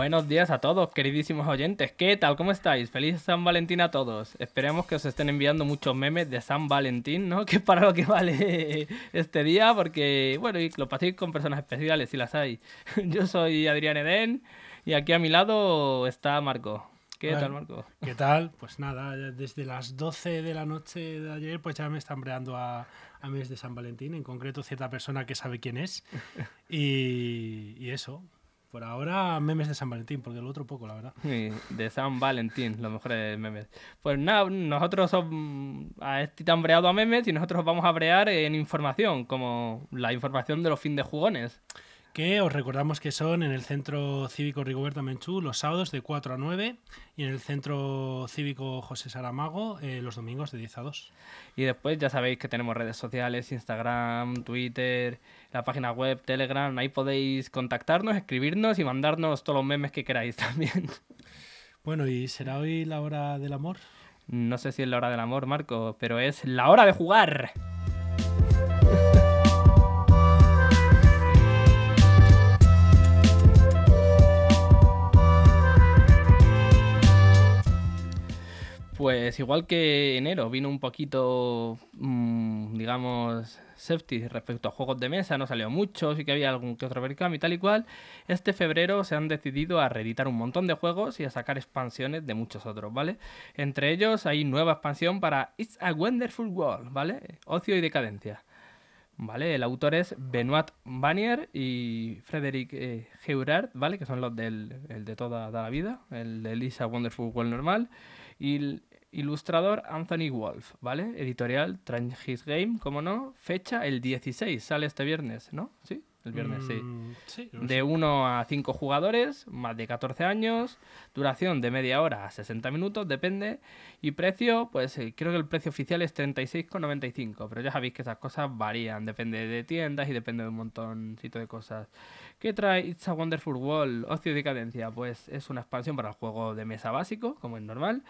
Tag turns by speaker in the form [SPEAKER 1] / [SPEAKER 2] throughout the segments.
[SPEAKER 1] Buenos días a todos, queridísimos oyentes. ¿Qué tal? ¿Cómo estáis? Feliz San Valentín a todos. Esperemos que os estén enviando muchos memes de San Valentín, ¿no? Que es para lo que vale este día, porque, bueno, y lo paséis con personas especiales, si las hay. Yo soy Adrián Eden y aquí a mi lado está Marco. ¿Qué tal, Marco?
[SPEAKER 2] ¿Qué tal? Pues nada, desde las 12 de la noche de ayer, pues ya me están breando a, a mes de San Valentín, en concreto cierta persona que sabe quién es. Y, y eso, por ahora, memes de San Valentín, porque el otro poco, la verdad.
[SPEAKER 1] Sí, de San Valentín, los mejores memes. Pues nada, nosotros somos a este tan breado a memes y nosotros vamos a brear en información, como la información de los fin de jugones
[SPEAKER 2] que os recordamos que son en el Centro Cívico Rigoberta Menchú los sábados de 4 a 9 y en el Centro Cívico José Saramago eh, los domingos de 10 a 2.
[SPEAKER 1] Y después ya sabéis que tenemos redes sociales, Instagram, Twitter, la página web, Telegram, ahí podéis contactarnos, escribirnos y mandarnos todos los memes que queráis también.
[SPEAKER 2] Bueno, ¿y será hoy la hora del amor?
[SPEAKER 1] No sé si es la hora del amor, Marco, pero es la hora de jugar. Pues igual que enero vino un poquito, mmm, digamos, safety respecto a juegos de mesa, no salió mucho, sí que había algún que otro Berkami y tal y cual. Este febrero se han decidido a reeditar un montón de juegos y a sacar expansiones de muchos otros, ¿vale? Entre ellos hay nueva expansión para It's a Wonderful World, ¿vale? Ocio y decadencia. ¿Vale? El autor es Benoit Vanier y Frederick eh, ¿vale? Que son los del de toda, la vida, el de It's a Wonderful World normal. Y Ilustrador Anthony Wolf, ¿vale? Editorial His Game, como no. Fecha el 16, sale este viernes, ¿no? Sí, el viernes, sí. Mm, de 1 a 5 jugadores, más de 14 años, duración de media hora a 60 minutos, depende. Y precio, pues eh, creo que el precio oficial es 36,95, pero ya sabéis que esas cosas varían, depende de tiendas y depende de un montoncito de cosas. ¿Qué trae It's a Wonderful World? Ocio y Decadencia, pues es una expansión para el juego de mesa básico, como es normal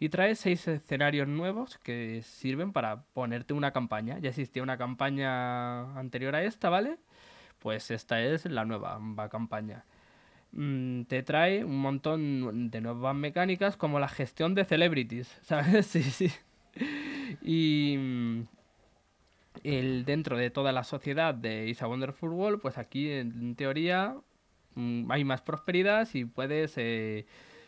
[SPEAKER 1] y trae seis escenarios nuevos que sirven para ponerte una campaña. Ya existía una campaña anterior a esta, ¿vale? Pues esta es la nueva campaña. Mm, te trae un montón de nuevas mecánicas como la gestión de celebrities, ¿sabes? Sí, sí. Y mm, el, dentro de toda la sociedad de Isa Wonderful World, pues aquí en teoría mm, hay más prosperidad y puedes eh,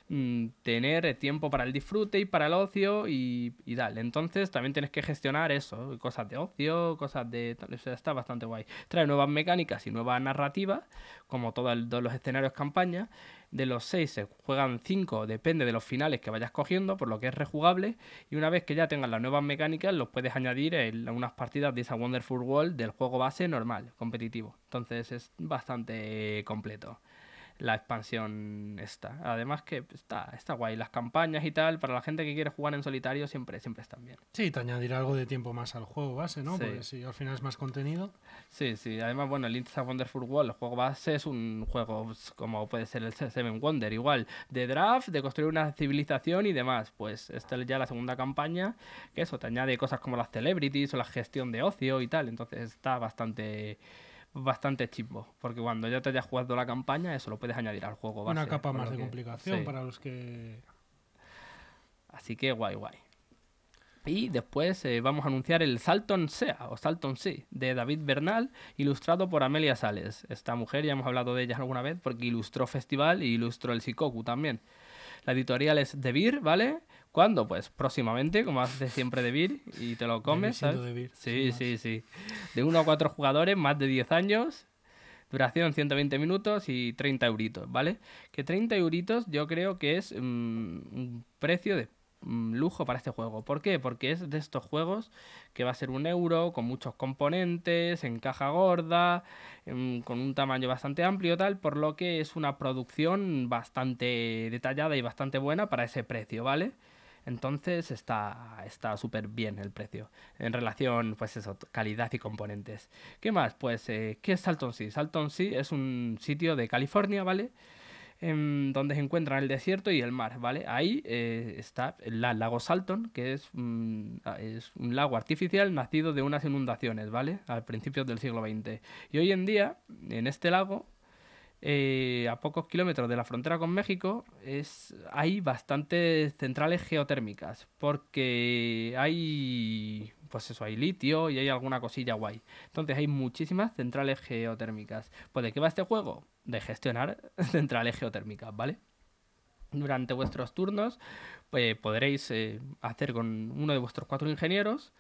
[SPEAKER 1] Mm, tener tiempo para el disfrute y para el ocio y, y tal. Entonces también tienes que gestionar eso, cosas de ocio, cosas de... está bastante guay. Trae nuevas mecánicas y nueva narrativa, como todos los escenarios campaña. De los seis se juegan cinco, depende de los finales que vayas cogiendo, por lo que es rejugable. Y una vez que ya tengas las nuevas mecánicas, los puedes añadir en unas partidas de esa Wonderful World del juego base normal, competitivo. Entonces es bastante completo la expansión esta. Además que está, está guay. Las campañas y tal, para la gente que quiere jugar en solitario, siempre, siempre están bien.
[SPEAKER 2] Sí, te añadir algo de tiempo más al juego base, ¿no? Porque si al final es más contenido.
[SPEAKER 1] Sí, sí. Además, bueno, el It's a Wonderful World, el juego base es un juego como puede ser el Seven Wonder, igual, de draft, de construir una civilización y demás. Pues esta es ya la segunda campaña, que eso, te añade cosas como las celebrities o la gestión de ocio y tal. Entonces está bastante bastante chimbo, porque cuando ya te hayas jugado la campaña, eso lo puedes añadir al juego.
[SPEAKER 2] Base, Una capa más de complicación para los que...
[SPEAKER 1] Así que guay, guay. Y después eh, vamos a anunciar el Salton Sea o Salton Sea de David Bernal, ilustrado por Amelia Sales. Esta mujer ya hemos hablado de ella alguna vez porque ilustró Festival y ilustró el Sikoku también. La editorial es De Beer, ¿vale? ¿Cuándo? Pues próximamente, como hace siempre de Vir, y te lo comes, ¿sabes? sí, sí, sí. De 1 a 4 jugadores, más de 10 años, duración 120 minutos y 30 euritos, ¿vale? Que 30 euritos yo creo que es mm, un precio de mm, lujo para este juego. ¿Por qué? Porque es de estos juegos que va a ser un euro, con muchos componentes, en caja gorda, con un tamaño bastante amplio, tal, por lo que es una producción bastante detallada y bastante buena para ese precio, ¿vale? Entonces está súper bien el precio en relación, pues eso, calidad y componentes. ¿Qué más? Pues, eh, ¿qué es Salton Sea? Salton Sea es un sitio de California, ¿vale? En donde se encuentran el desierto y el mar, ¿vale? Ahí eh, está el lago Salton, que es, es un lago artificial nacido de unas inundaciones, ¿vale? Al principio del siglo XX. Y hoy en día, en este lago, eh, a pocos kilómetros de la frontera con México, es, hay bastantes centrales geotérmicas, porque hay, pues eso, hay litio y hay alguna cosilla guay. Entonces hay muchísimas centrales geotérmicas. Pues ¿de qué va este juego? De gestionar centrales geotérmicas, ¿vale? Durante vuestros turnos pues, podréis eh, hacer con uno de vuestros cuatro ingenieros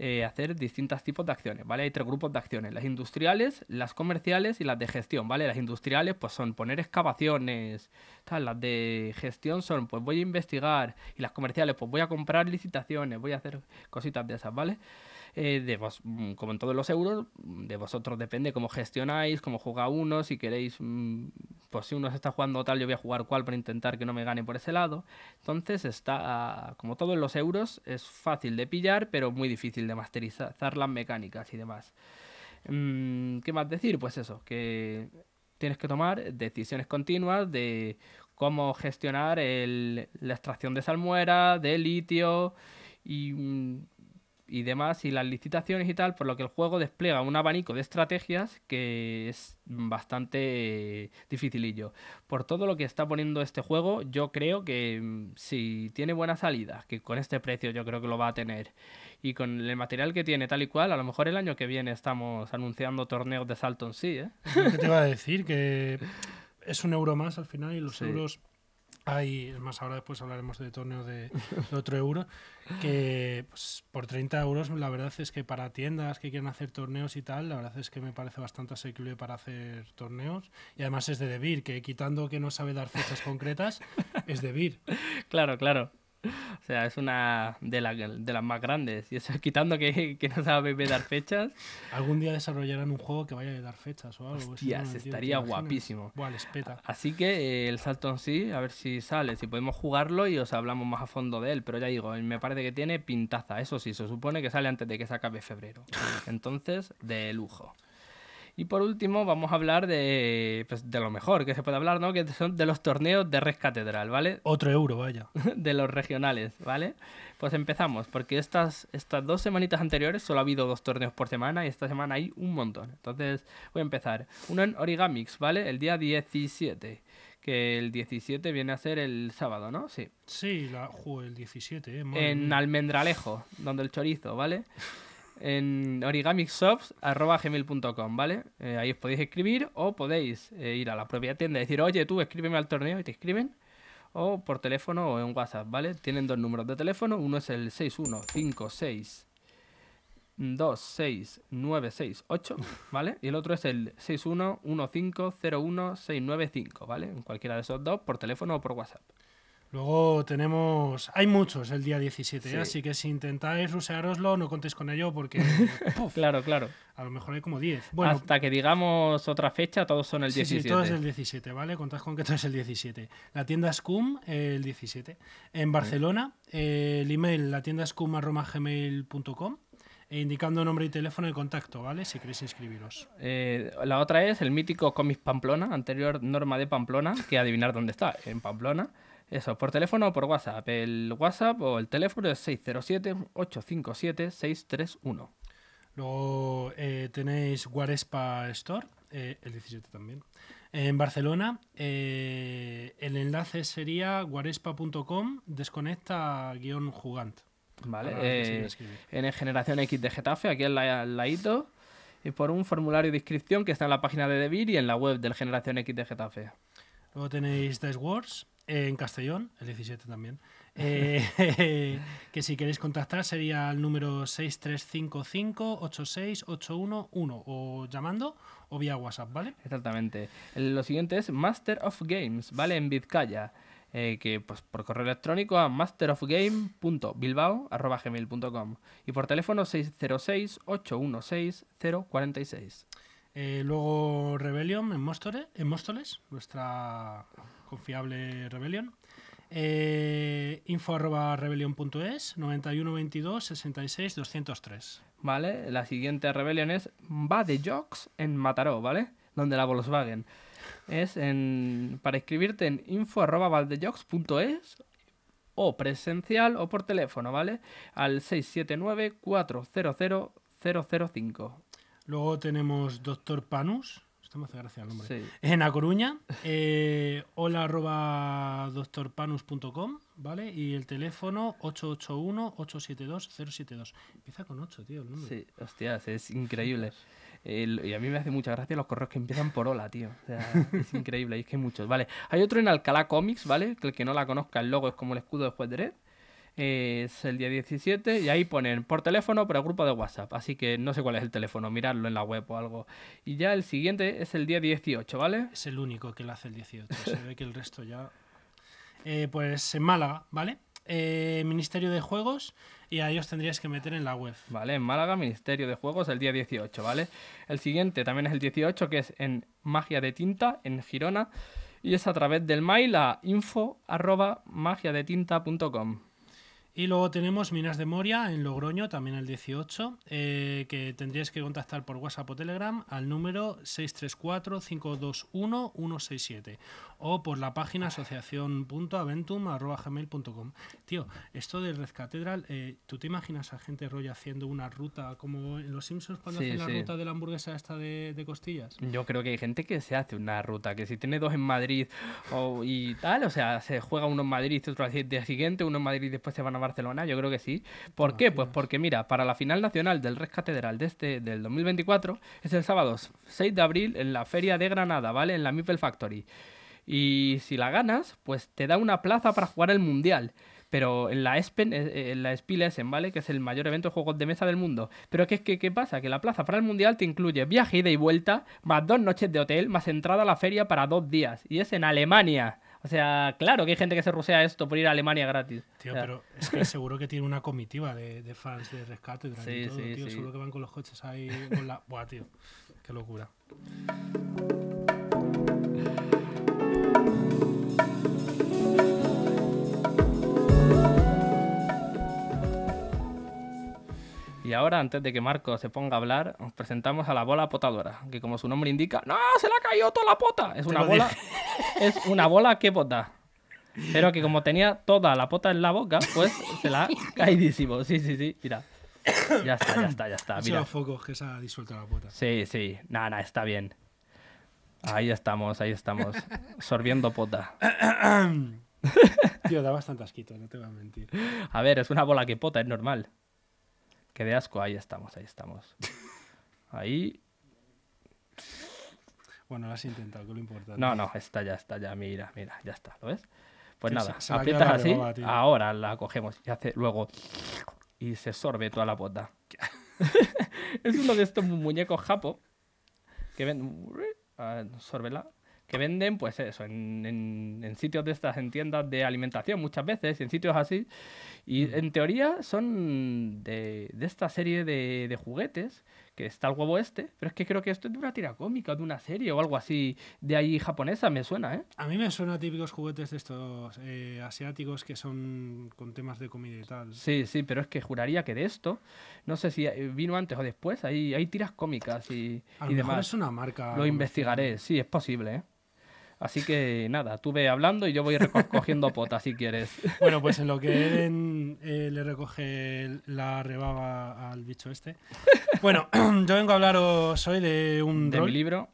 [SPEAKER 1] eh, hacer distintos tipos de acciones, ¿vale? Hay tres grupos de acciones, las industriales, las comerciales y las de gestión, ¿vale? Las industriales pues son poner excavaciones, las de gestión son pues voy a investigar y las comerciales pues voy a comprar licitaciones, voy a hacer cositas de esas, ¿vale? Eh, de vos, mm, como en todos los euros, de vosotros depende cómo gestionáis, cómo juega uno, si queréis, mm, pues si uno se está jugando tal, yo voy a jugar cual para intentar que no me gane por ese lado. Entonces está, como todos los euros, es fácil de pillar, pero muy difícil de masterizar las mecánicas y demás. Mm, ¿Qué más decir? Pues eso, que tienes que tomar decisiones continuas de cómo gestionar la extracción de salmuera, de litio y y demás, y las licitaciones y tal, por lo que el juego despliega un abanico de estrategias que es bastante dificilillo. Por todo lo que está poniendo este juego, yo creo que mm, si tiene buena salida, que con este precio yo creo que lo va a tener, y con el material que tiene tal y cual, a lo mejor el año que viene estamos anunciando torneos de Salton sí, ¿eh?
[SPEAKER 2] ¿Qué te iba a decir? Que es un euro más al final y los euros hay, más ahora después hablaremos de torneos de, otro euro, que pues, por 30 euros la verdad es que para tiendas que quieren hacer torneos y tal, la verdad es que me parece bastante asequible para hacer torneos. Y además es de Debir, que quitando que no sabe dar fechas concretas, es Debir.
[SPEAKER 1] Claro, claro. O sea, es una de, de las más grandes. Y eso, quitando que, que no sabe dar fechas.
[SPEAKER 2] Algún día desarrollarán un juego que vaya a dar fechas o algo.
[SPEAKER 1] Hostias, estaría guapísimo.
[SPEAKER 2] Buah.
[SPEAKER 1] Así que eh, el Salton sí, a ver si sale, si podemos jugarlo y os hablamos más a fondo de él. Pero ya digo, me parece que tiene pintaza. Eso sí, se supone que sale antes de que se acabe febrero. Entonces, de lujo. Y por último, vamos a hablar de, pues, de lo mejor que se puede hablar, ¿no? Que son de los torneos de Red Catedral, ¿vale?
[SPEAKER 2] Otro euro, vaya.
[SPEAKER 1] de los regionales, ¿vale? Pues empezamos, porque estas, estas dos semanitas anteriores solo ha habido dos torneos por semana y esta semana hay un montón. Entonces, voy a empezar. Uno en Origamix, ¿vale? El día 17 que el 17 viene a ser el sábado, ¿no? Sí.
[SPEAKER 2] Sí, la, el 17, ¿eh?
[SPEAKER 1] en Almendralejo, donde el chorizo, ¿vale? En origamixshops.gmail.com, ¿vale? Eh, ahí os podéis escribir o podéis eh, ir a la propia tienda y decir, oye, tú escríbeme al torneo y te escriben. O por teléfono o en WhatsApp, ¿vale? Tienen dos números de teléfono. Uno es el 6156 26968, ¿vale? Y el otro es el 6115016995, ¿vale? En cualquiera de esos dos, por teléfono o por WhatsApp.
[SPEAKER 2] Luego tenemos. Hay muchos el día 17, ¿eh? así que si intentáis ruseároslo, no contéis con ello porque.
[SPEAKER 1] claro, claro.
[SPEAKER 2] A lo mejor hay como 10.
[SPEAKER 1] Bueno, Hasta que digamos otra fecha, todos son el 17. Sí,
[SPEAKER 2] todos el 17, ¿vale? Contad con que todo es el 17. La tienda Scum, el 17. En Barcelona, el email, la tienda scum.gmail.com e indicando nombre y teléfono de contacto, ¿vale? Si queréis inscribiros.
[SPEAKER 1] Eh, la otra es el mítico Comics Pamplona, anterior norma de Pamplona, que adivinar dónde está, en Pamplona. Eso, por teléfono o por WhatsApp. El WhatsApp o el teléfono es 607-857-631.
[SPEAKER 2] Luego eh, tenéis Guarespa Store, eh, el 17 también. En Barcelona, eh, el enlace sería guarespa.com desconecta-jugant.
[SPEAKER 1] Vale, en Generación X de Getafe, aquí al ladito, y por un formulario de inscripción que está en la página de Debir y en la web del Generación X de Getafe.
[SPEAKER 2] Luego tenéis Dice Wars, en Castellón, el 17 también. Eh, que si queréis contactar sería el número 6355-86811 o llamando o vía WhatsApp, ¿vale?
[SPEAKER 1] Exactamente. Lo siguiente es Master of Games, ¿vale? En Vizcaya. Eh, que pues por correo electrónico a masterofgame.bilbao.gmail.com y por teléfono 606-816-046.
[SPEAKER 2] Eh, luego Rebellion en Móstoles, en Móstoles, nuestra confiable Rebellion. Eh, info arroba rebellion.es 9122 66 203.
[SPEAKER 1] Vale, la siguiente Rebellion es de Jocks en Mataró, ¿vale? Donde la Volkswagen. Es en, para escribirte en info arroba valdejocks.es o presencial o por teléfono, ¿vale? Al 679 400 005.
[SPEAKER 2] Luego tenemos Doctor Panus, Esto me hace gracia el nombre.
[SPEAKER 1] Sí.
[SPEAKER 2] En A Coruña, eh, hola arroba doctorpanus.com, ¿vale? Y el teléfono 881-872-072. Empieza con 8, tío, el número.
[SPEAKER 1] Sí, hostias, es increíble. El- y a mí me hace mucha gracia los correos que empiezan por hola, tío. O sea, es increíble, y es que hay muchos. Vale, hay otro en Alcalá Comics, ¿vale? Que el que no la conozca, el logo es como el escudo de Juez Dredd. Eh, es el día 17 y ahí ponen por teléfono por el grupo de WhatsApp. Así que no sé cuál es el teléfono, mirarlo en la web o algo. Y ya el siguiente es el día 18, ¿vale?
[SPEAKER 2] Es el único que lo hace el 18. Se ve que el resto ya. Eh, pues en Málaga, ¿vale? Eh, Ministerio de Juegos y a ellos tendrías que meter en la web.
[SPEAKER 1] Vale, en Málaga, Ministerio de Juegos, el día 18, ¿vale? El siguiente también es el 18, que es en Magia de Tinta, en Girona. Y es a través del mail a info arroba magiadetinta.com.
[SPEAKER 2] Y luego tenemos Minas de Moria en Logroño, también el 18, eh, que tendrías que contactar por WhatsApp o Telegram al número 634-521-167 o por la página asociación.aventum.gmail.com. Tío, esto de Red Cathedral, eh, ¿tú te imaginas a gente rollo haciendo una ruta como en Los Simpsons cuando
[SPEAKER 1] Sí,
[SPEAKER 2] hacen la ruta de la hamburguesa esta de, de costillas?
[SPEAKER 1] Yo creo que hay gente que se hace una ruta, que si tiene dos en Madrid o, y tal, o sea, se juega uno en Madrid y otro al día siguiente, uno en Madrid y después se van a Barcelona, yo creo que sí. ¿Por qué? Pues porque mira, para la final nacional del Red Catedral de este, del 2024 es el sábado 6 de abril en la Feria de Granada, ¿vale? En la Mipel Factory. Y si la ganas, pues te da una plaza para jugar el Mundial. Pero en la Espen, eh, en la Spiel Essen, ¿vale? Que es el mayor evento de juegos de mesa del mundo. Pero que es que, ¿qué pasa? Que la plaza para el Mundial te incluye viaje ida y vuelta, más dos noches de hotel, más entrada a la feria para dos días. Y es en Alemania. O sea, claro que hay gente que se rusea esto por ir a Alemania gratis.
[SPEAKER 2] Tío,
[SPEAKER 1] O sea,
[SPEAKER 2] pero es que seguro que tiene una comitiva de, de fans de Red Cathedral y
[SPEAKER 1] Sí,
[SPEAKER 2] todo,
[SPEAKER 1] sí,
[SPEAKER 2] tío.
[SPEAKER 1] sí.
[SPEAKER 2] Seguro que van con los coches ahí con la... Buah, tío. Qué locura.
[SPEAKER 1] Y ahora, antes de que Marco se ponga a hablar, os presentamos a la bola potadora, que como su nombre indica, ¡no! ¡Se le ha caído toda la pota! Es una bola. Es una bola que pota. Pero que como tenía toda la pota en la boca, pues se la ha caidísimo. Sí, sí, sí. Mira. Ya está, ya está, ya está. Mira.
[SPEAKER 2] los focos que se ha disuelto la puta.
[SPEAKER 1] Sí, sí. Nada, nada, está bien. Ahí estamos, ahí estamos. Sorbiendo pota.
[SPEAKER 2] Tío, da bastante asquito, no te voy a mentir.
[SPEAKER 1] A ver, es una bola que pota, es normal. Que de asco, ahí estamos, ahí estamos. Ahí.
[SPEAKER 2] Bueno, lo has intentado, que lo importante.
[SPEAKER 1] No, no, está ya, está ya, mira, mira, ya está, ¿lo ves? Pues nada, aprietas así, ahora la cogemos y hace luego y se sorbe toda la pota. es uno de estos mu- muñecos japo que ven, sórbela, que venden, pues eso, en, en- en sitios de estas, en tiendas de alimentación muchas veces, y en sitios así. Y en teoría son de, de esta serie de, de juguetes, que está el huevo este, pero es que creo que esto es de una tira cómica, de una serie o algo así de ahí japonesa, me suena, ¿eh?
[SPEAKER 2] A mí me suena a típicos juguetes de estos eh, asiáticos que son con temas de comida y tal.
[SPEAKER 1] Sí, sí, pero es que juraría que de esto, no sé si eh, vino antes o después, hay, hay tiras cómicas y,
[SPEAKER 2] A
[SPEAKER 1] y
[SPEAKER 2] lo mejor
[SPEAKER 1] demás.
[SPEAKER 2] es una marca.
[SPEAKER 1] Lo investigaré, sí, es posible, ¿eh? Así que nada, tú ve hablando y yo voy reco- cogiendo pota si quieres.
[SPEAKER 2] Bueno, pues en lo que Eren eh, le recoge la rebaba al bicho este. Bueno, yo vengo a hablaros hoy de un
[SPEAKER 1] De
[SPEAKER 2] rol.
[SPEAKER 1] mi libro.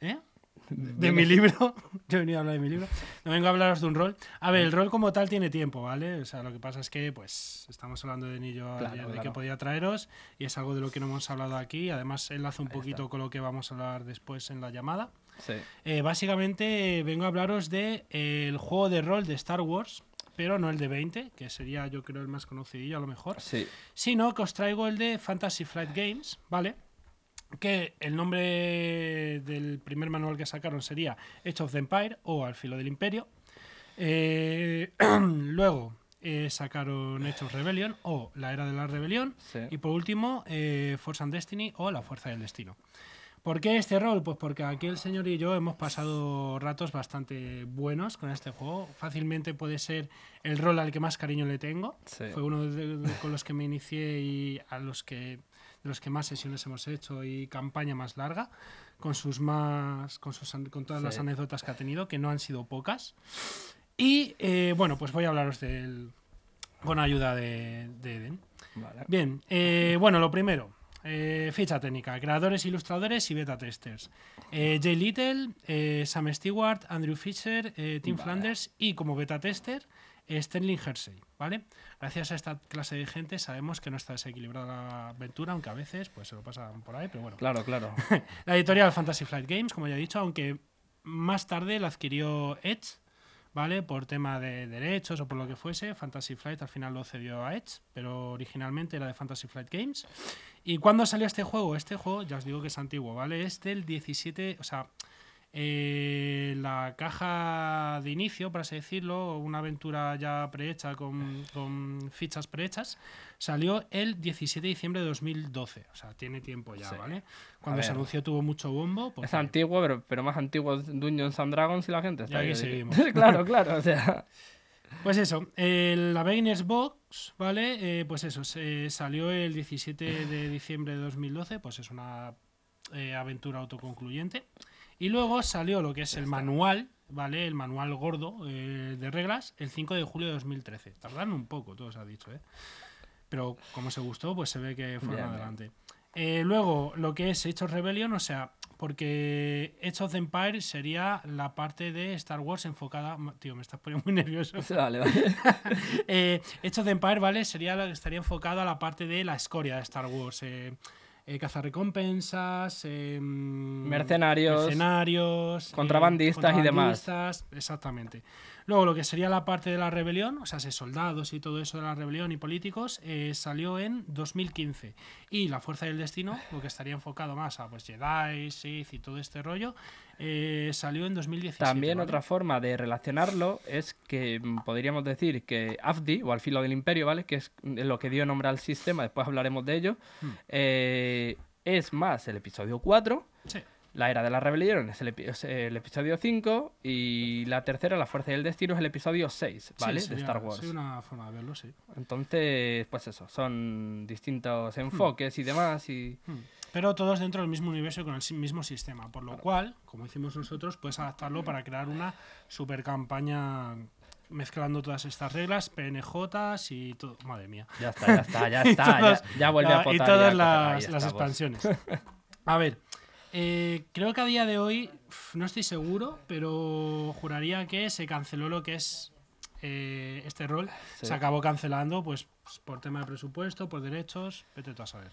[SPEAKER 2] ¿Eh? De mi libro. Yo he venido a hablar de mi libro. No vengo a hablaros de un rol. A ver, el rol como tal tiene tiempo, ¿vale? O sea, lo que pasa es que, pues, estamos hablando de Nillo
[SPEAKER 1] Claro,
[SPEAKER 2] ayer de que podía traeros y es algo de lo que no hemos hablado aquí. Además, enlaza un
[SPEAKER 1] Ahí
[SPEAKER 2] poquito
[SPEAKER 1] está.
[SPEAKER 2] con lo que vamos a hablar después en la llamada.
[SPEAKER 1] Sí.
[SPEAKER 2] Eh, básicamente, vengo a hablaros de eh, el juego de rol de Star Wars, pero no el de 20, que sería, yo creo, el más conocidillo a lo mejor
[SPEAKER 1] Sí.
[SPEAKER 2] sino que os traigo el de Fantasy Flight Games, ¿vale? Que el nombre del primer manual que sacaron sería Age of the Empire o Al filo del imperio. Eh, luego eh, sacaron Age of Rebellion o La era de la rebelión.
[SPEAKER 1] Sí.
[SPEAKER 2] Y por último, eh, Force and Destiny o La fuerza del destino. ¿Por qué este rol? Pues porque aquí el señor y yo hemos pasado ratos bastante buenos con este juego. Fácilmente puede ser el rol al que más cariño le tengo.
[SPEAKER 1] Sí.
[SPEAKER 2] Fue uno de- de- con los que me inicié y a los que de los que más sesiones hemos hecho y campaña más larga, con sus más con sus con todas las
[SPEAKER 1] Sí.
[SPEAKER 2] anécdotas que ha tenido, que no han sido pocas. Y eh, bueno, pues voy a hablaros del con ayuda de, de Eden.
[SPEAKER 1] Vale.
[SPEAKER 2] Bien, eh, bueno, lo primero. Eh, ficha técnica, creadores, ilustradores y beta testers. Eh, Jay Little, eh, Sam Stewart, Andrew Fisher, Tim
[SPEAKER 1] Vale.
[SPEAKER 2] Flanders y como beta tester, Sterling Hersey, ¿vale? Gracias a esta clase de gente sabemos que no está desequilibrada la aventura, aunque a veces pues se lo pasan por ahí, pero bueno.
[SPEAKER 1] Claro, claro.
[SPEAKER 2] La editorial Fantasy Flight Games, como ya he dicho, aunque más tarde la adquirió Edge, ¿vale? Por tema de derechos o por lo que fuese. Fantasy Flight al final lo cedió a Edge, pero originalmente era de Fantasy Flight Games. ¿Y cuándo salió este juego? Este juego, ya os digo que es antiguo, ¿vale? Es del 17, o sea, eh, la caja de inicio, por así decirlo, una aventura ya prehecha con, con fichas prehechas, salió el 17 de diciembre de 2012. O sea, tiene tiempo ya,
[SPEAKER 1] Sí.
[SPEAKER 2] ¿vale? Cuando se anunció tuvo mucho bombo.
[SPEAKER 1] Es
[SPEAKER 2] porque-
[SPEAKER 1] antiguo, pero, pero más antiguo es Dungeons and Dragons y la gente está
[SPEAKER 2] Y aquí
[SPEAKER 1] ahí.
[SPEAKER 2] seguimos.
[SPEAKER 1] claro, claro. O sea,
[SPEAKER 2] Pues eso, el- la Beginners Box, ¿vale? Eh, pues eso, se- salió el 17 de diciembre de 2012, pues es una eh, aventura autoconcluyente. Y luego salió lo que es el manual, ¿vale? El manual gordo eh, de reglas, el 5 de julio de 2013. Tardaron un poco, todo se ha dicho, ¿eh? Pero como se gustó, pues se ve que fueron adelante. Eh, luego, lo que es of Rebellion, o sea, porque Age of the Empire sería la parte de Star Wars enfocada. Tío, me estás poniendo muy nervioso.
[SPEAKER 1] vale, vale.
[SPEAKER 2] eh, Age of Empire, ¿vale? Sería la que estaría enfocado a la parte de la escoria de Star Wars. Eh, eh, cazarrecompensas, eh,
[SPEAKER 1] Mercenarios,
[SPEAKER 2] mercenarios, eh,
[SPEAKER 1] contrabandistas y demás.
[SPEAKER 2] Exactamente. Luego, lo que sería la parte de la rebelión, o sea, se soldados y todo eso de la rebelión y políticos, eh, salió en 2015. Y la Fuerza del Destino, lo que estaría enfocado más a pues Jedi, Sith y todo este rollo, eh, salió en 2017.
[SPEAKER 1] También
[SPEAKER 2] ¿vale?
[SPEAKER 1] otra forma de relacionarlo es que mm, podríamos decir que AFDI, o al filo del imperio, ¿vale? Que es lo que dio nombre al sistema, después hablaremos de ello,
[SPEAKER 2] Hmm.
[SPEAKER 1] eh, es más el episodio 4,
[SPEAKER 2] Sí.
[SPEAKER 1] La era de la rebelión es el, epi- es el episodio 5 y la tercera, la fuerza del destino, es el episodio 6, ¿vale?
[SPEAKER 2] Sí,
[SPEAKER 1] de Star Wars.
[SPEAKER 2] Sí, una forma de verlo, sí.
[SPEAKER 1] Entonces, pues eso, son distintos enfoques y demás y...
[SPEAKER 2] Hmm. Pero todos dentro del mismo universo y con el mismo sistema. Por lo cual, como hicimos nosotros, puedes adaptarlo para crear una super campaña mezclando todas estas reglas, PNJs y todo. Madre mía.
[SPEAKER 1] Ya está, ya está, ya
[SPEAKER 2] Y
[SPEAKER 1] está,
[SPEAKER 2] todas-
[SPEAKER 1] ya, ya vuelve a potar.
[SPEAKER 2] y
[SPEAKER 1] ya
[SPEAKER 2] todas
[SPEAKER 1] ahí
[SPEAKER 2] las, las expansiones. A ver, eh, creo que a día de hoy, no estoy seguro, pero juraría que se canceló lo que es eh, este rol.
[SPEAKER 1] Sí.
[SPEAKER 2] Se acabó cancelando, pues por tema de presupuesto, por derechos, vete tú a saber.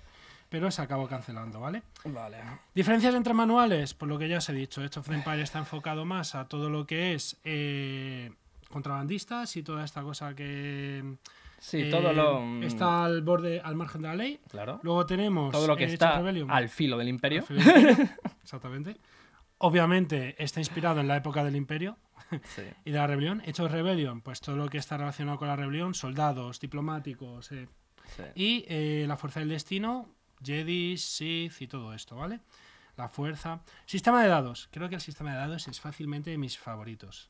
[SPEAKER 2] Pero se acabó cancelando, ¿vale?
[SPEAKER 1] Vale.
[SPEAKER 2] Diferencias entre manuales, por lo que ya os he dicho, Age of Empire está enfocado más a todo lo que es eh, contrabandistas y toda esta cosa que
[SPEAKER 1] Sí,
[SPEAKER 2] eh,
[SPEAKER 1] todo lo... mm,
[SPEAKER 2] está al borde, al margen de la ley.
[SPEAKER 1] Claro.
[SPEAKER 2] Luego tenemos
[SPEAKER 1] Todo lo que
[SPEAKER 2] eh,
[SPEAKER 1] está al filo del imperio.
[SPEAKER 2] Filo del imperio, Exactamente. Obviamente está inspirado en la época del imperio
[SPEAKER 1] Sí.
[SPEAKER 2] y de la rebelión. Hecho Rebellion, pues todo lo que está relacionado con la rebelión, soldados, diplomáticos eh,
[SPEAKER 1] sí.
[SPEAKER 2] y eh, la fuerza del destino, Jedi, Sith y todo esto, ¿vale? La fuerza. Sistema de dados. Creo que el sistema de dados es fácilmente de mis favoritos.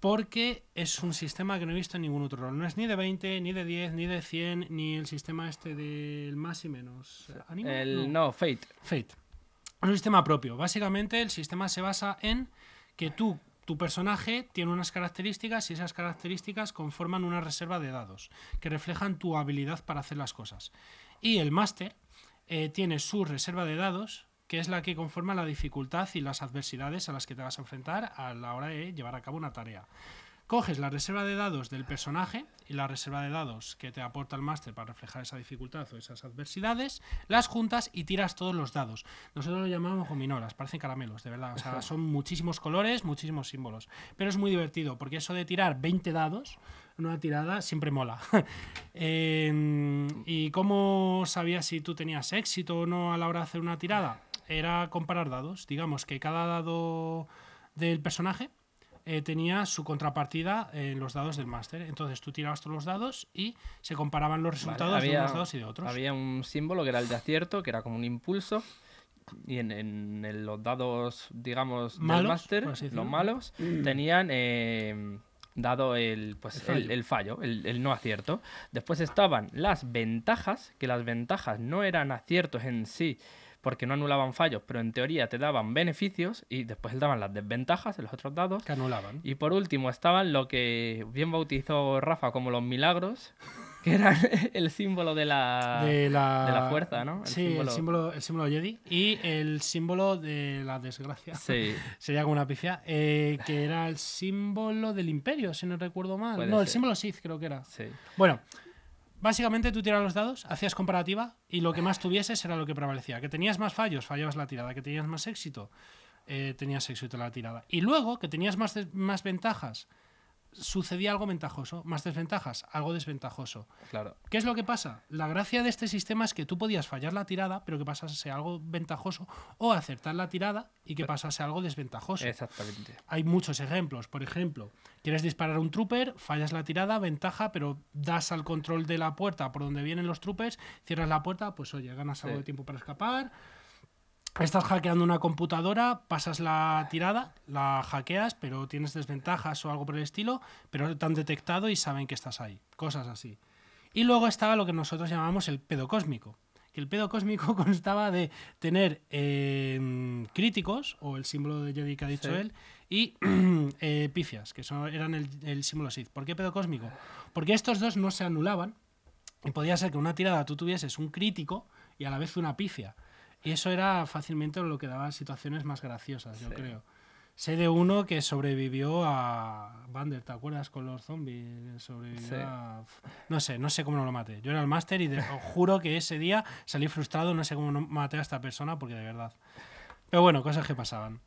[SPEAKER 2] Porque es un sistema que no he visto en ningún otro rol. No es ni de 20, ni de 10, ni de 100, ni el sistema este del más y menos. ¿Anima?
[SPEAKER 1] El, no, Fate.
[SPEAKER 2] Fate. Es un sistema propio. Básicamente el sistema se basa en que tú, tu personaje, tiene unas características y esas características conforman una reserva de dados que reflejan tu habilidad para hacer las cosas. Y el máster eh, tiene su reserva de dados que es la que conforma la dificultad y las adversidades a las que te vas a enfrentar a la hora de llevar a cabo una tarea. Coges la reserva de dados del personaje y la reserva de dados que te aporta el máster para reflejar esa dificultad o esas adversidades, las juntas y tiras todos los dados. Nosotros lo llamamos gominolas, parecen caramelos, de verdad. O sea, son muchísimos colores, muchísimos símbolos. Pero es muy divertido, porque eso de tirar 20 dados en una tirada siempre mola. Eh, ¿Y cómo sabías si tú tenías éxito o no a la hora de hacer una tirada? Era comparar dados. Digamos que cada dado del personaje eh, tenía su contrapartida en los dados del máster. Entonces tú tirabas todos los dados y se comparaban los
[SPEAKER 1] Vale,
[SPEAKER 2] resultados de unos dados y de otros.
[SPEAKER 1] había un símbolo que era el de acierto, que era como un impulso. Y en, en- en los dados, digamos,
[SPEAKER 2] Malos,
[SPEAKER 1] del máster, los malos, tenían eh, dado el, pues,
[SPEAKER 2] El fallo.
[SPEAKER 1] el, el fallo, el, el no acierto. Después estaban las ventajas, que las ventajas no eran aciertos en sí, porque no anulaban fallos, pero en teoría te daban beneficios, y después daban las desventajas en los otros dados.
[SPEAKER 2] que anulaban.
[SPEAKER 1] Y por último estaban lo que bien bautizó Rafa como los milagros, que era el símbolo de la,
[SPEAKER 2] de la,
[SPEAKER 1] de la fuerza, ¿no? El
[SPEAKER 2] sí, el símbolo, el símbolo Jedi. Y el símbolo de la desgracia.
[SPEAKER 1] Sí.
[SPEAKER 2] Sería como una pifia. eh, que era el símbolo del imperio, si no recuerdo mal.
[SPEAKER 1] Puede
[SPEAKER 2] no, el símbolo Sith creo que era.
[SPEAKER 1] Sí.
[SPEAKER 2] Bueno, básicamente tú tiras los dados, hacías comparativa y lo que más tuvieses era lo que prevalecía. Que tenías más fallos, fallabas la tirada. Que tenías más éxito, eh, tenías éxito en la tirada. Y luego, que tenías más, más ventajas, sucedía algo ventajoso. Más desventajas, algo desventajoso.
[SPEAKER 1] Claro.
[SPEAKER 2] ¿Qué es lo que pasa? La gracia de este sistema es que tú podías fallar la tirada, pero que pasase algo ventajoso, o acertar la tirada y que pasase algo desventajoso.
[SPEAKER 1] Exactamente.
[SPEAKER 2] Hay muchos ejemplos. Por ejemplo, quieres disparar a un trooper, fallas la tirada, ventaja, pero das al control de la puerta por donde vienen los troopers, cierras la puerta, pues oye, ganas algo
[SPEAKER 1] Sí.
[SPEAKER 2] de tiempo para escapar. Estás hackeando una computadora, pasas la tirada, la hackeas, pero tienes desventajas o algo por el estilo, pero te han detectado y saben que estás ahí. Cosas así. Y luego estaba lo que nosotros llamamos el pedo cósmico. Que el pedo cósmico constaba de tener eh, críticos, o el símbolo de Jedi que ha dicho
[SPEAKER 1] Sí.
[SPEAKER 2] él, y eh, pifias, que son, eran el, el símbolo Sith. ¿Por qué pedo cósmico? Porque estos dos no se anulaban y podía ser que una tirada tú tuvieses un crítico y a la vez una pifia. Y eso era fácilmente lo que daba situaciones más graciosas, yo
[SPEAKER 1] Sí.
[SPEAKER 2] creo. Sé de uno que sobrevivió a Bander, ¿te acuerdas con los zombies? Sobrevivió
[SPEAKER 1] Sí.
[SPEAKER 2] a... No sé, no sé cómo no lo maté. Yo era el máster y de- os juro que ese día salí frustrado, no sé cómo no maté a esta persona porque de verdad. Pero bueno, cosas que pasaban.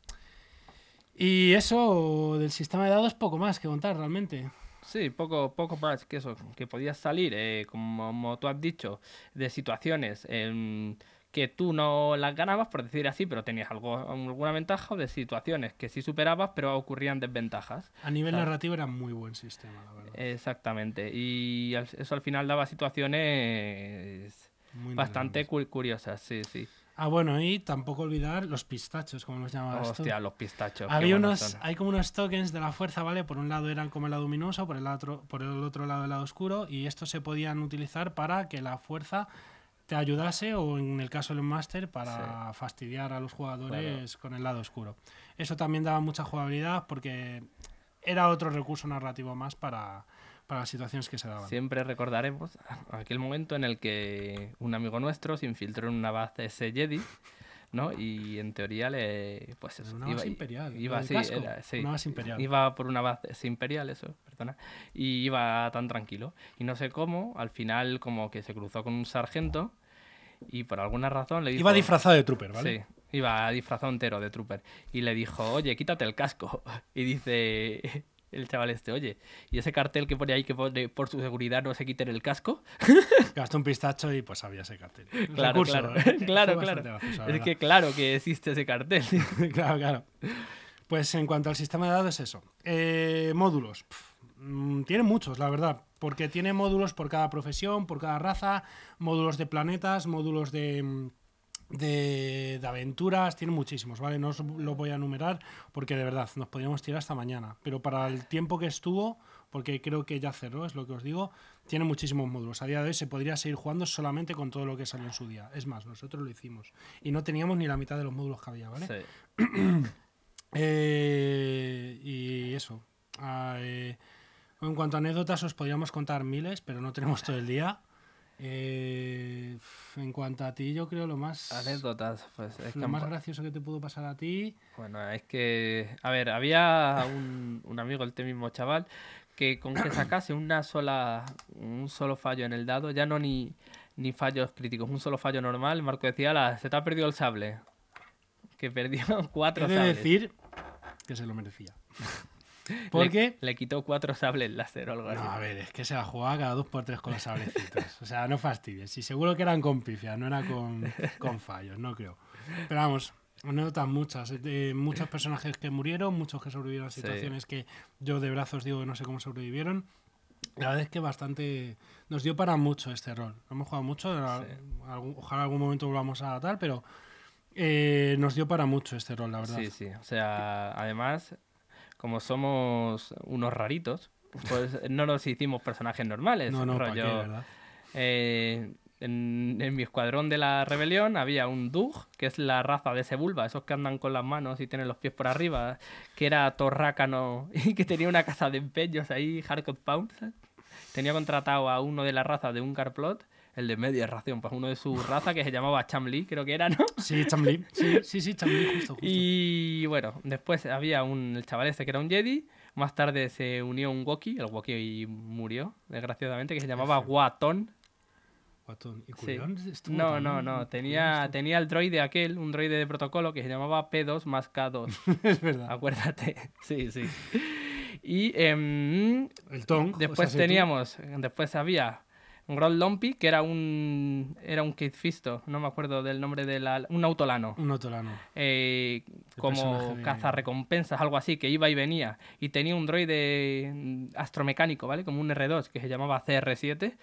[SPEAKER 2] Y eso del sistema de dados, poco más que contar realmente.
[SPEAKER 1] Sí, poco, poco más que eso, que podías salir, eh, como, como tú has dicho, de situaciones em, que tú no las ganabas, por decir así, pero tenías algo, alguna ventaja, o de situaciones que sí superabas, pero ocurrían desventajas.
[SPEAKER 2] A nivel narrativo era muy buen sistema, la verdad.
[SPEAKER 1] Exactamente. Y eso al final daba situaciones
[SPEAKER 2] Muy
[SPEAKER 1] bastante cu- curiosas, sí, sí.
[SPEAKER 2] Ah, bueno, y tampoco olvidar los pistachos, como los llamabas tú.
[SPEAKER 1] Hostia, los pistachos.
[SPEAKER 2] Había unos,
[SPEAKER 1] son.
[SPEAKER 2] hay como unos tokens de la fuerza, ¿vale? Por un lado eran como el lado luminoso, por el otro, por el otro lado el lado oscuro, y estos se podían utilizar para que la fuerza te ayudase, o en el caso del Master, para fastidiar a los jugadores con el lado oscuro. Eso también daba mucha jugabilidad porque era otro recurso narrativo más para, para las situaciones que se daban.
[SPEAKER 1] Siempre recordaremos aquel momento en el que un amigo nuestro se infiltró en una base ese Jedi, ¿no? Y en teoría le. Pues eso,
[SPEAKER 2] Una base imperial,
[SPEAKER 1] Iba, era- sí,
[SPEAKER 2] una base imperial.
[SPEAKER 1] Iba por una base imperial, eso, perdona. Y iba tan tranquilo. Y no sé cómo, al final, como que se cruzó con un sargento y por alguna razón le dijo.
[SPEAKER 2] Iba disfrazado de trooper, ¿vale?
[SPEAKER 1] Sí, iba disfrazado entero de trooper. Y le dijo, oye, quítate el casco. Y dice el chaval este, oye, ¿y ese cartel que pone ahí que pone por su seguridad no se quiten el casco?
[SPEAKER 2] Gastó un pistacho y pues había ese cartel.
[SPEAKER 1] Claro,
[SPEAKER 2] Recurso,
[SPEAKER 1] claro,
[SPEAKER 2] ¿eh?
[SPEAKER 1] Claro, claro.
[SPEAKER 2] gracioso,
[SPEAKER 1] Es que claro que existe ese cartel.
[SPEAKER 2] claro, claro. Pues en cuanto al sistema de dados, eso. Eh, módulos. Pf, mm, tiene muchos, la verdad. Porque tiene módulos por cada profesión, por cada raza, módulos de planetas, módulos de, mm, de, de aventuras, tiene muchísimos, ¿vale? No os lo voy a enumerar porque de verdad nos podríamos tirar hasta mañana. Pero para el tiempo que estuvo, porque creo que ya cerró, es lo que os digo, tiene muchísimos módulos. A día de hoy se podría seguir jugando solamente con todo lo que salió en su día. Es más, nosotros lo hicimos. Y no teníamos ni la mitad de los módulos que había, ¿vale?
[SPEAKER 1] Sí.
[SPEAKER 2] Eh, y eso. Ah, eh, en cuanto a anécdotas, os podríamos contar miles, pero no tenemos todo el día. Eh, en cuanto a ti, yo creo lo más,
[SPEAKER 1] Anécdotas, pues es
[SPEAKER 2] lo más gracioso que te pudo pasar a ti.
[SPEAKER 1] Bueno, es que, a ver, había un, un amigo, este mismo chaval, que con que sacase una sola, un solo fallo en el dado, ya no ni, ni fallos críticos, un solo fallo normal, Marco decía, "La, se te ha perdido el sable. Que perdió cuatro
[SPEAKER 2] He de
[SPEAKER 1] sables.
[SPEAKER 2] decir que se lo merecía.
[SPEAKER 1] Le-
[SPEAKER 2] Porque.
[SPEAKER 1] Le, quitó cuatro sables láser o algo
[SPEAKER 2] No,
[SPEAKER 1] así.
[SPEAKER 2] a ver, es que se la jugaba cada dos por tres con los sablecitos. O sea, no fastidies. Y seguro que eran con pifia, no era con, con fallos, no creo. Pero vamos, anécdotas muchas. eh, muchos personajes que murieron, muchos que sobrevivieron a
[SPEAKER 1] Sí.
[SPEAKER 2] situaciones que yo de brazos digo que no sé cómo sobrevivieron. La verdad es que bastante. Nos dio para mucho este rol. No hemos jugado mucho.
[SPEAKER 1] Sí.
[SPEAKER 2] algún- ojalá algún momento volvamos a tal, pero eh, nos dio para mucho este rol, la verdad.
[SPEAKER 1] Sí, sí. O sea, además, como somos unos raritos, pues no nos hicimos personajes normales.
[SPEAKER 2] no, no,
[SPEAKER 1] eh, en, en mi escuadrón de la rebelión había un Dug, que es la raza de Sebulba, esos que andan con las manos y tienen los pies por arriba, que era torrácano y que tenía una casa de empeños ahí, Hardcore Pound. ¿sabes? tenía contratado a uno de la raza de un Carplot, el de media ración, pues uno de su raza que se llamaba Chamli, creo que era, ¿no?
[SPEAKER 2] Sí, Chamli. Sí, sí, sí, Chamli, justo, justo.
[SPEAKER 1] Y bueno, después había un el chaval este que era un Jedi. Más tarde se unió un Wookiee, el Wookiee murió, desgraciadamente, que se llamaba
[SPEAKER 2] F.
[SPEAKER 1] Watton.
[SPEAKER 2] Guatón. ¿Y
[SPEAKER 1] Sí.
[SPEAKER 2] Culeón estuvo
[SPEAKER 1] No, no, no. Tenía, tenía el droide aquel, un droide de protocolo que se llamaba P2 más K2.
[SPEAKER 2] es verdad.
[SPEAKER 1] Acuérdate. Sí, sí. Y em,
[SPEAKER 2] El Tong. o
[SPEAKER 1] después
[SPEAKER 2] sea, si tú-
[SPEAKER 1] teníamos, después había un Grold Lumpy, que era un era un Kid Fisto, no me acuerdo del nombre de la un autolano.
[SPEAKER 2] Un Otolano.
[SPEAKER 1] eh, como cazarrecompensas, algo así, que iba y venía. Y tenía un droide astromecánico, ¿vale? Como un R2 que se llamaba CR7.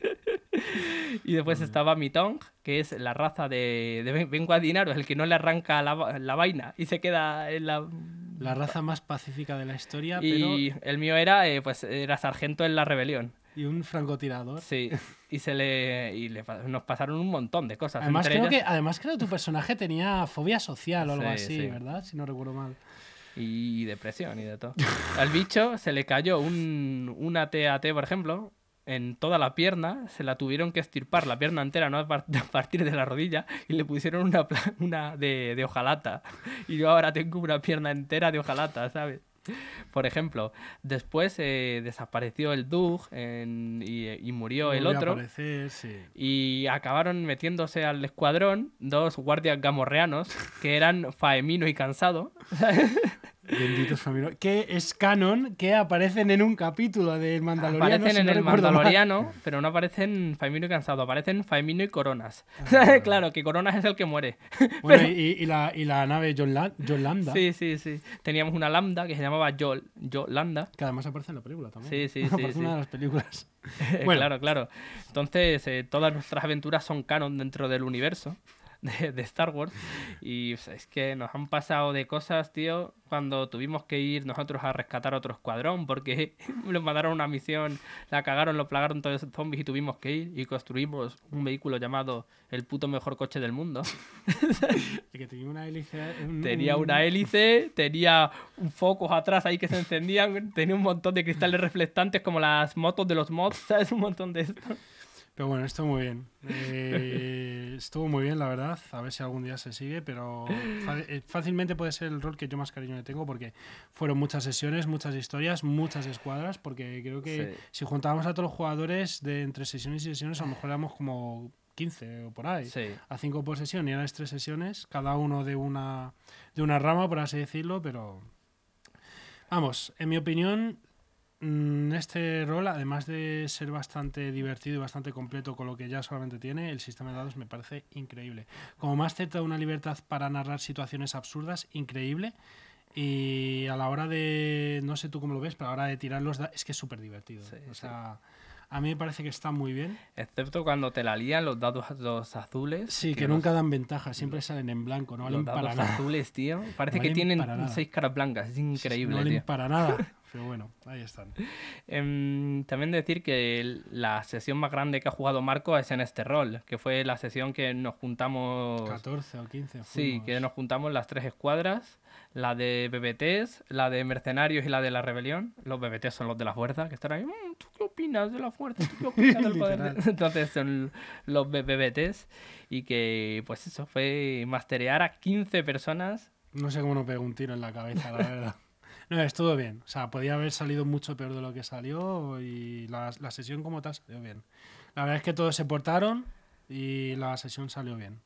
[SPEAKER 1] y después estaba Mitong, que es la raza de, de Ben Guadinaro, es el que no le arranca la, la vaina y se queda en la...
[SPEAKER 2] La raza más pacífica de la historia,
[SPEAKER 1] Y el mío era, eh, pues, era sargento en la rebelión.
[SPEAKER 2] Y un francotirador.
[SPEAKER 1] Sí. Y se le, y le nos pasaron un montón de cosas.
[SPEAKER 2] Además creo,
[SPEAKER 1] ellas-
[SPEAKER 2] que, además creo que tu personaje tenía fobia social o algo
[SPEAKER 1] Sí,
[SPEAKER 2] así,
[SPEAKER 1] sí.
[SPEAKER 2] ¿verdad? Si no recuerdo mal.
[SPEAKER 1] y depresión y de todo. Al bicho se le cayó un, una TAT, por ejemplo, en toda la pierna, se la tuvieron que estirpar la pierna entera, no a par- a partir de la rodilla, y le pusieron una, una de, de hojalata. Y yo ahora tengo una pierna entera de hojalata, ¿sabes? Por ejemplo, después eh, desapareció el Doug en- y, y murió el otro.
[SPEAKER 2] aparecer, sí.
[SPEAKER 1] Y acabaron metiéndose al escuadrón dos guardias gamorreanos que eran Faemino y Cansado.
[SPEAKER 2] Benditos familiares. Que es canon que aparecen en un capítulo del Mandaloriano.
[SPEAKER 1] Aparecen
[SPEAKER 2] si
[SPEAKER 1] en
[SPEAKER 2] no
[SPEAKER 1] el
[SPEAKER 2] mal.
[SPEAKER 1] Mandaloriano, pero no aparecen Faemino y Cansado, aparecen Faemino y Coronas.
[SPEAKER 2] Ah.
[SPEAKER 1] claro, que Coronas es el que muere.
[SPEAKER 2] Bueno, y, y la, y la nave John, La- John Landa,
[SPEAKER 1] Sí, sí, sí. Teníamos una lambda que se llamaba Yol, Lambda.
[SPEAKER 2] que además aparece en la película también.
[SPEAKER 1] Sí, sí, sí,
[SPEAKER 2] aparece
[SPEAKER 1] sí.
[SPEAKER 2] una de las películas. Bueno.
[SPEAKER 1] claro, claro. Entonces, eh, todas nuestras aventuras son canon dentro del universo de, de Star Wars. Y o sea, es que nos han pasado de cosas, tío, cuando tuvimos que ir nosotros a rescatar otro escuadrón porque nos mandaron una misión, la cagaron, lo plagaron todos esos zombies y tuvimos que ir y construimos un vehículo llamado el puto mejor coche del mundo.
[SPEAKER 2] Que tenía una hélice. un-
[SPEAKER 1] Tenía
[SPEAKER 2] un-
[SPEAKER 1] una hélice, tenía focos atrás ahí que se encendían, tenía un montón de cristales reflectantes como las motos de los mods, ¿sabes? Un montón de esto.
[SPEAKER 2] Pero bueno, estuvo muy bien. Eh, estuvo muy bien, la verdad. A ver si algún día se sigue, pero eh, fácilmente puede ser el rol que yo más cariño le tengo porque fueron muchas sesiones, muchas historias, muchas escuadras, porque creo que
[SPEAKER 1] Sí.
[SPEAKER 2] si juntábamos a todos los jugadores de entre sesiones y sesiones, a lo mejor éramos como 15 o por ahí.
[SPEAKER 1] Sí.
[SPEAKER 2] A 5 por sesión y eran las tres sesiones, cada uno de una, de una rama, por así decirlo, pero... Vamos, en mi opinión, Este rol, además de ser bastante divertido y bastante completo con lo que ya solamente tiene, el sistema de dados me parece increíble. Como más te da una libertad para narrar situaciones absurdas, increíble. Y a la hora de, no sé tú cómo lo ves, pero a la hora de tirar los dados, es que es súper divertido.
[SPEAKER 1] Sí,
[SPEAKER 2] o
[SPEAKER 1] sí.
[SPEAKER 2] sea, a mí me parece que está muy bien.
[SPEAKER 1] Excepto cuando te la lían los dados los azules.
[SPEAKER 2] Sí, que,
[SPEAKER 1] los-
[SPEAKER 2] nunca dan ventaja, siempre salen en blanco, no valen
[SPEAKER 1] los dados
[SPEAKER 2] para nada.
[SPEAKER 1] azules, tío. Parece
[SPEAKER 2] No
[SPEAKER 1] que tienen seis caras blancas. Es increíble,
[SPEAKER 2] no valen
[SPEAKER 1] tío.
[SPEAKER 2] para nada. Pero bueno, ahí están.
[SPEAKER 1] Em, también decir que la sesión más grande que ha jugado Marco es en este rol, que fue la sesión que nos juntamos.
[SPEAKER 2] 14 o 15.
[SPEAKER 1] Sí,
[SPEAKER 2] fuimos.
[SPEAKER 1] que nos juntamos las tres escuadras, la de BBTs, la de mercenarios y la de la rebelión. Los BBTs son los de la fuerza, que están ahí, "Mm, ¿tú qué opinas de la fuerza? ¿Tú qué opinas del poder? de-?"
[SPEAKER 2] Literal.
[SPEAKER 1] Entonces son los BBTs y que, pues eso, fue masterear a 15 personas.
[SPEAKER 2] No sé cómo no pegó un tiro en la cabeza, la verdad. No, estuvo bien. O sea, podía haber salido mucho peor de lo que salió y la, la sesión como tal salió bien. La verdad es que todos se portaron y la sesión salió bien.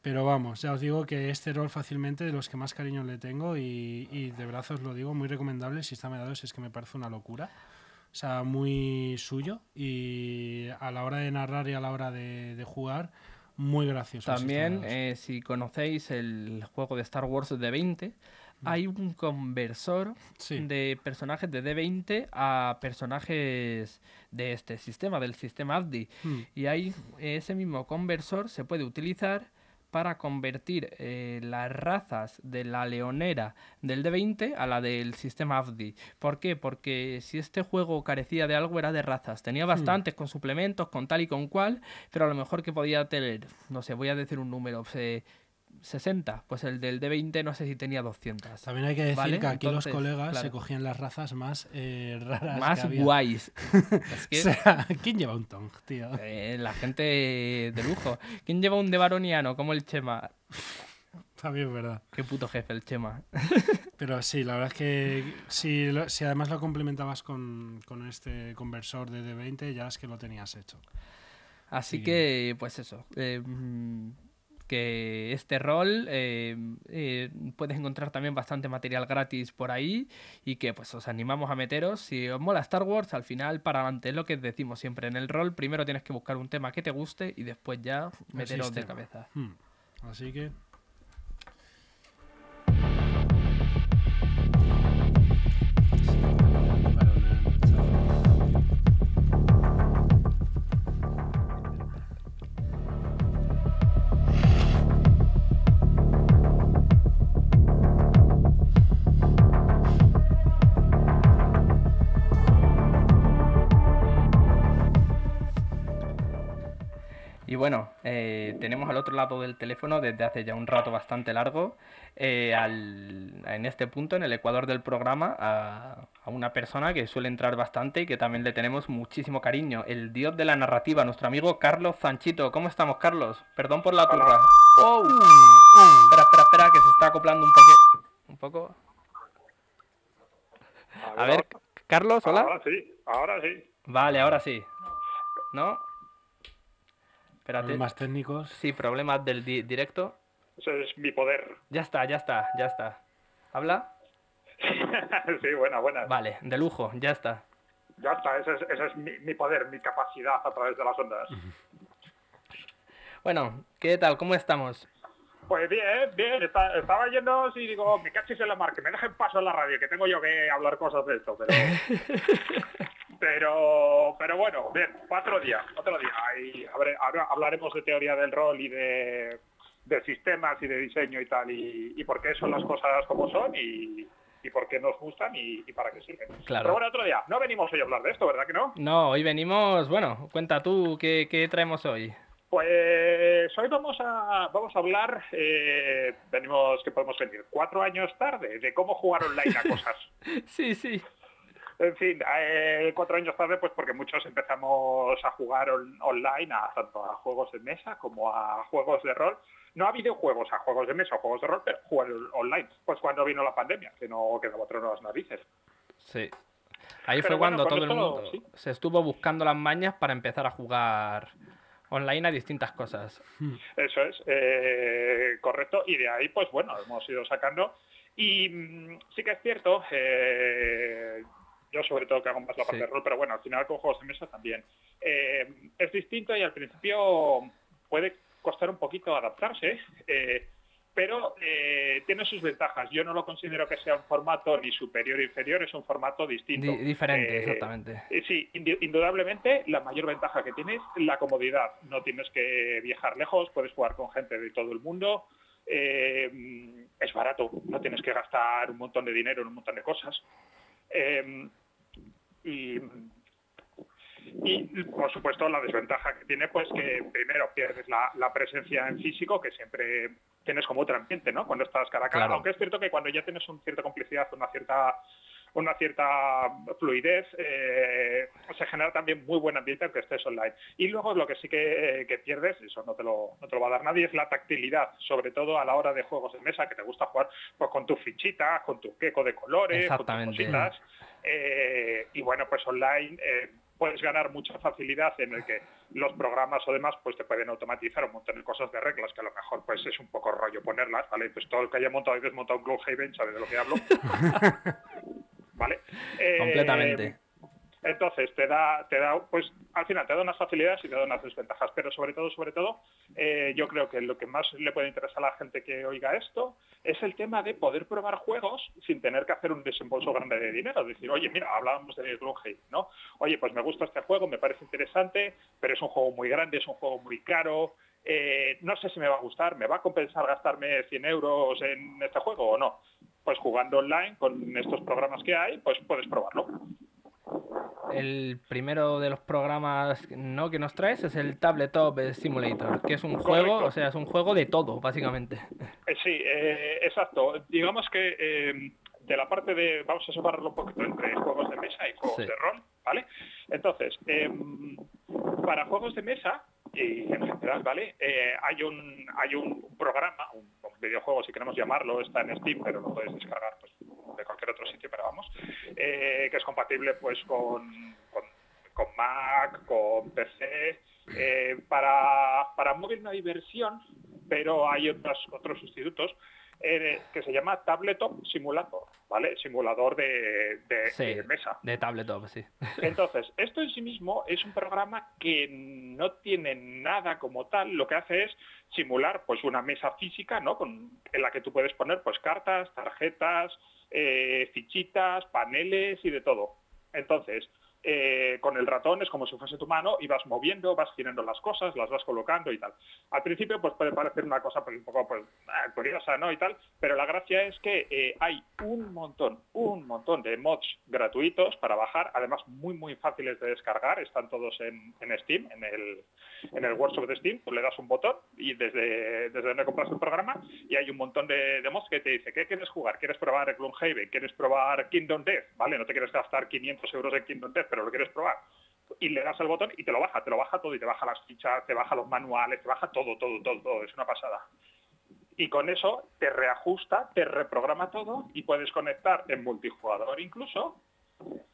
[SPEAKER 2] Pero vamos, ya os digo que este rol fácilmente de los que más cariño le tengo y, y de verdad os lo digo, muy recomendable. El sistema de dados es que me parece una locura. O sea, muy suyo y a la hora de narrar y a la hora de, de jugar, muy gracioso.
[SPEAKER 1] También, eh, si conocéis el juego de Star Wars de 20, hay un conversor
[SPEAKER 2] Sí.
[SPEAKER 1] de personajes de D20 a personajes de este sistema, del sistema ABDI.
[SPEAKER 2] Mm.
[SPEAKER 1] Y ahí ese mismo conversor se puede utilizar para convertir eh, las razas de la leonera del D20 a la del sistema AFDI. ¿Por qué? Porque si este juego carecía de algo era de razas. Tenía bastantes con suplementos, con tal y con cual, pero a lo mejor que podía tener, no sé, voy a decir un número, eh, 60. Pues el del D20 no sé si tenía 200.
[SPEAKER 2] También hay que decir
[SPEAKER 1] ¿Vale?
[SPEAKER 2] que aquí los colegas se cogían las razas más eh, raras.
[SPEAKER 1] Más
[SPEAKER 2] que había.
[SPEAKER 1] guays. es que
[SPEAKER 2] O sea, ¿quién lleva un tong, tío?
[SPEAKER 1] eh, la gente de lujo. ¿Quién lleva un de baroniano como el Chema?
[SPEAKER 2] También es verdad.
[SPEAKER 1] Qué puto jefe el Chema.
[SPEAKER 2] Pero sí, la verdad es que si, si además lo complementabas con, con este conversor de D20, ya es que lo tenías hecho.
[SPEAKER 1] Así
[SPEAKER 2] Sí.
[SPEAKER 1] que, pues eso. eh, mm, que este rol eh, eh, puedes encontrar también bastante material gratis por ahí y que pues os animamos a meteros. Si os mola Star Wars, al final para adelante es lo que decimos siempre en el rol. Primero tienes que buscar un tema que te guste y después ya meteros de cabeza.
[SPEAKER 2] Hmm. Así que.
[SPEAKER 1] Bueno, eh, tenemos al otro lado del teléfono desde hace ya un rato bastante largo, eh, al- en este punto, en el ecuador del programa, a, a una persona que suele entrar bastante y que también le tenemos muchísimo cariño, el dios de la narrativa, nuestro amigo Carlos Zanchito. ¿Cómo estamos, Carlos? Perdón por la turra. ¡Oh! Espera, espera, espera, que se está acoplando un poco. Un poco. A ver, Carlos, hola.
[SPEAKER 3] Ahora sí, ahora sí.
[SPEAKER 1] Vale, ahora sí. ¿No? Espérate.
[SPEAKER 2] Problemas técnicos.
[SPEAKER 1] Sí, problemas del di- directo.
[SPEAKER 3] Ese es mi poder.
[SPEAKER 1] Ya está, ya está, ya está. ¿Habla?
[SPEAKER 3] sí, buena, buena.
[SPEAKER 1] Vale, de lujo, ya está.
[SPEAKER 3] Ya está, ese es, ese es mi, mi poder, mi capacidad a través de las ondas.
[SPEAKER 1] Bueno, ¿qué tal? ¿Cómo estamos?
[SPEAKER 3] Pues bien, bien, está- estaba yendo y digo, me cachis en la mar, que me dejen paso en la radio, que tengo yo que hablar cosas de esto, pero... pero, pero bueno, bien, otro día, otro día. Y hablaremos de teoría del rol y de, de sistemas y de diseño y tal, y, y por qué son las cosas como son y, y por qué nos gustan y, y para qué sirven.
[SPEAKER 1] Claro.
[SPEAKER 3] Pero bueno, otro día, no venimos hoy a hablar de esto, ¿verdad que no?
[SPEAKER 1] No, hoy venimos, bueno, cuenta tú qué, qué traemos hoy.
[SPEAKER 3] Pues hoy vamos a, vamos a hablar, eh, venimos, que podemos venir, cuatro años tarde, de cómo jugar online a cosas.
[SPEAKER 1] Sí, sí.
[SPEAKER 3] En fin, eh, cuatro años tarde, pues porque muchos empezamos a jugar on- online, a, tanto a juegos de mesa como a juegos de rol. No a videojuegos, a juegos de mesa o juegos de rol, pero jugar online. Pues cuando vino la pandemia, que no quedaba otro nuevas narices.
[SPEAKER 1] Sí. Ahí
[SPEAKER 3] Pero
[SPEAKER 1] fue
[SPEAKER 3] bueno,
[SPEAKER 1] cuando todo el mundo
[SPEAKER 3] sí.
[SPEAKER 1] se estuvo buscando las mañas para empezar a jugar online a distintas cosas.
[SPEAKER 3] Eso es, eh, correcto. Y de ahí, pues bueno, hemos ido sacando. Y mm, sí que es cierto, eh, yo sobre todo que hago más la parte
[SPEAKER 1] Sí.
[SPEAKER 3] de rol, pero bueno, al final con juegos de mesa también. Eh, es distinto y al principio puede costar un poquito adaptarse, eh, pero eh, tiene sus ventajas. Yo no lo considero que sea un formato ni superior ni inferior, es un formato distinto.
[SPEAKER 1] Di- diferente,
[SPEAKER 3] Eh,
[SPEAKER 1] exactamente.
[SPEAKER 3] Sí, indudablemente la mayor ventaja que tiene es la comodidad. No tienes que viajar lejos, puedes jugar con gente de todo el mundo. es barato, no tienes que gastar un montón de dinero en un montón de cosas. Eh, y, y, por supuesto la desventaja que tiene pues que primero pierdes la, la presencia en físico que siempre tienes como otro ambiente no cuando estás cara a cara
[SPEAKER 1] Claro.
[SPEAKER 3] aunque es cierto que cuando ya tienes una cierta complicidad una cierta una cierta fluidez, eh, se genera también muy buen ambiente aunque estés online. Y luego lo que sí que, que pierdes, eso no te, lo, no te lo va a dar nadie, es la tactilidad, sobre todo a la hora de juegos de mesa, que te gusta jugar pues, con tus fichitas, con tu queco de colores, con tus cositas. Eh, y bueno, pues online eh, puedes ganar mucha facilidad en el que los programas o demás pues te pueden automatizar un montón de cosas de reglas que a lo mejor pues es un poco rollo ponerlas, ¿vale? Pues todo el que haya montado y desmontado un Gloomhaven sabe de lo que hablo. ¿Vale? Eh,
[SPEAKER 1] Completamente.
[SPEAKER 3] Entonces te da, te da, pues al final te da unas facilidades y te da unas desventajas, pero sobre todo, sobre todo, eh, yo creo que lo que más le puede interesar a la gente que oiga esto es el tema de poder probar juegos sin tener que hacer un desembolso grande de dinero. Decir, oye, mira, hablábamos de Gloomhaven, ¿no? Oye, pues me gusta este juego, me parece interesante, pero es un juego muy grande, es un juego muy caro, eh, no sé si me va a gustar, ¿me va a compensar gastarme 100 euros en este juego o no? Pues jugando online con estos programas que hay, pues puedes probarlo.
[SPEAKER 1] el primero de los programas no que nos traes es el Tabletop Simulator, que es un juego, o sea, es un juego de todo, básicamente.
[SPEAKER 3] Eh, sí, eh, exacto. Digamos que eh, de la parte de, vamos a separarlo un poquito entre juegos de mesa y juegos de rol, ¿vale? Entonces, em, para juegos de mesa y en general, ¿vale? hay un hay un programa, un, videojuego, si queremos llamarlo, está en Steam, pero lo puedes descargar pues, de cualquier otro sitio, pero vamos, que es compatible pues con, con, Mac, con PC. para, para móvil no hay versión, pero hay otros, otros sustitutos eh, que se llama Tabletop Simulator, ¿vale? Simulador de, mesa.
[SPEAKER 1] De Tabletop, sí.
[SPEAKER 3] Entonces, esto en sí mismo es un programa que no tiene nada como tal, lo que hace es simular pues una mesa física, ¿no? Con, en la que tú puedes poner pues cartas, tarjetas, eh, fichitas, paneles y de todo. Entonces, eh, con el ratón es como si fuese tu mano y vas moviendo, vas girando las cosas, las vas colocando y tal. Al principio pues puede parecer una cosa pues, un poco pues, ah, curiosa, ¿no? Y tal, pero la gracia es que eh, hay un montón, un montón de mods gratuitos para bajar, además muy muy fáciles de descargar, están todos en, Steam, en el, en el workshop de Steam, tú le das un botón y desde, desde donde compras el programa y hay un montón de, mods que te dice, ¿qué quieres jugar? ¿Quieres probar Gloomhaven? ¿Quieres probar Kingdom Death? ¿Vale? No te quieres gastar 500 euros en Kingdom Death, pero lo quieres probar. Y le das el botón y te lo baja, te lo baja todo y te baja las fichas, te baja los manuales, te baja todo, todo, todo, todo. Es una pasada. Y con eso te reajusta, te reprograma todo y puedes conectar en multijugador incluso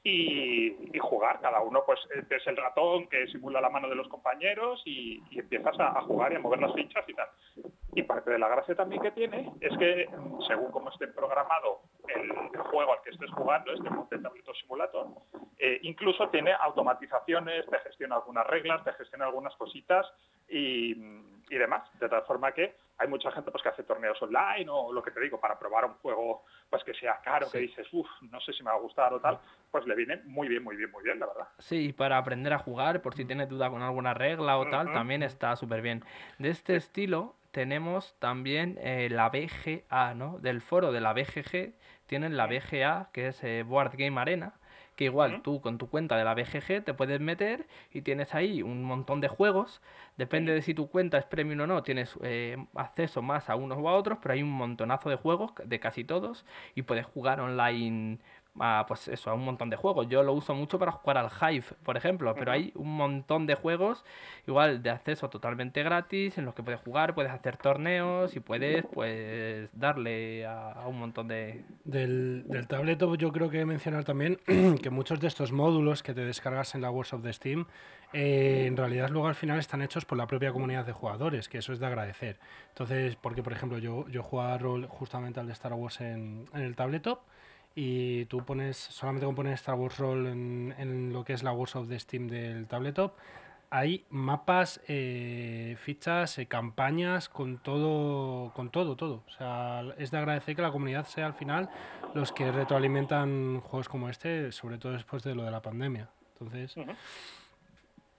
[SPEAKER 3] y, jugar. Cada uno pues es el ratón que simula la mano de los compañeros y, empiezas a, jugar y a mover las fichas y tal. Y parte de la gracia también que tiene es que según como esté programado el, juego al que estés jugando, este Monte Tableto Simulator, eh, incluso tiene automatizaciones, te gestiona algunas reglas, te gestiona algunas cositas y, demás. De tal forma que hay mucha gente pues, que hace torneos online o lo que te digo, para probar un juego pues que sea caro, que dices, uff, no sé si me va a gustar o tal, pues le viene muy bien, muy bien, muy bien, la verdad.
[SPEAKER 1] Sí, para aprender a jugar, por si tienes duda con alguna regla o tal, también está súper bien. De este estilo tenemos también eh, la BGA, ¿no? Del foro de la BGG tienen la BGA, que es eh, Board Game Arena, que igual tú con tu cuenta de la BGG te puedes meter y tienes ahí un montón de juegos. Depende de si tu cuenta es premium o no, tienes eh, acceso más a unos o a otros, pero hay un montonazo de juegos, de casi todos, y puedes jugar online a, pues eso, a un montón de juegos. Yo lo uso mucho para jugar al Hive, por ejemplo, pero hay un montón de juegos, igual de acceso totalmente gratis, en los que puedes jugar, puedes hacer torneos y puedes pues darle a, un montón de...
[SPEAKER 2] Del, del tableto yo creo que mencionar también que muchos de estos módulos que te descargas en la Workshop de Steam, eh, en realidad luego al final están hechos por la propia comunidad de jugadores, que eso es de agradecer. Entonces, porque por ejemplo yo, yo jugaba rol justamente al de Star Wars en, en el tabletop, y tú pones, solamente con poner Star Wars Roll en, en, lo que es la Workshop de Steam del tabletop, hay mapas, eh, fichas, eh, campañas, con todo, con todo, todo. O sea, es de agradecer que la comunidad sea al final los que retroalimentan juegos como este, sobre todo después de lo de la pandemia. Entonces...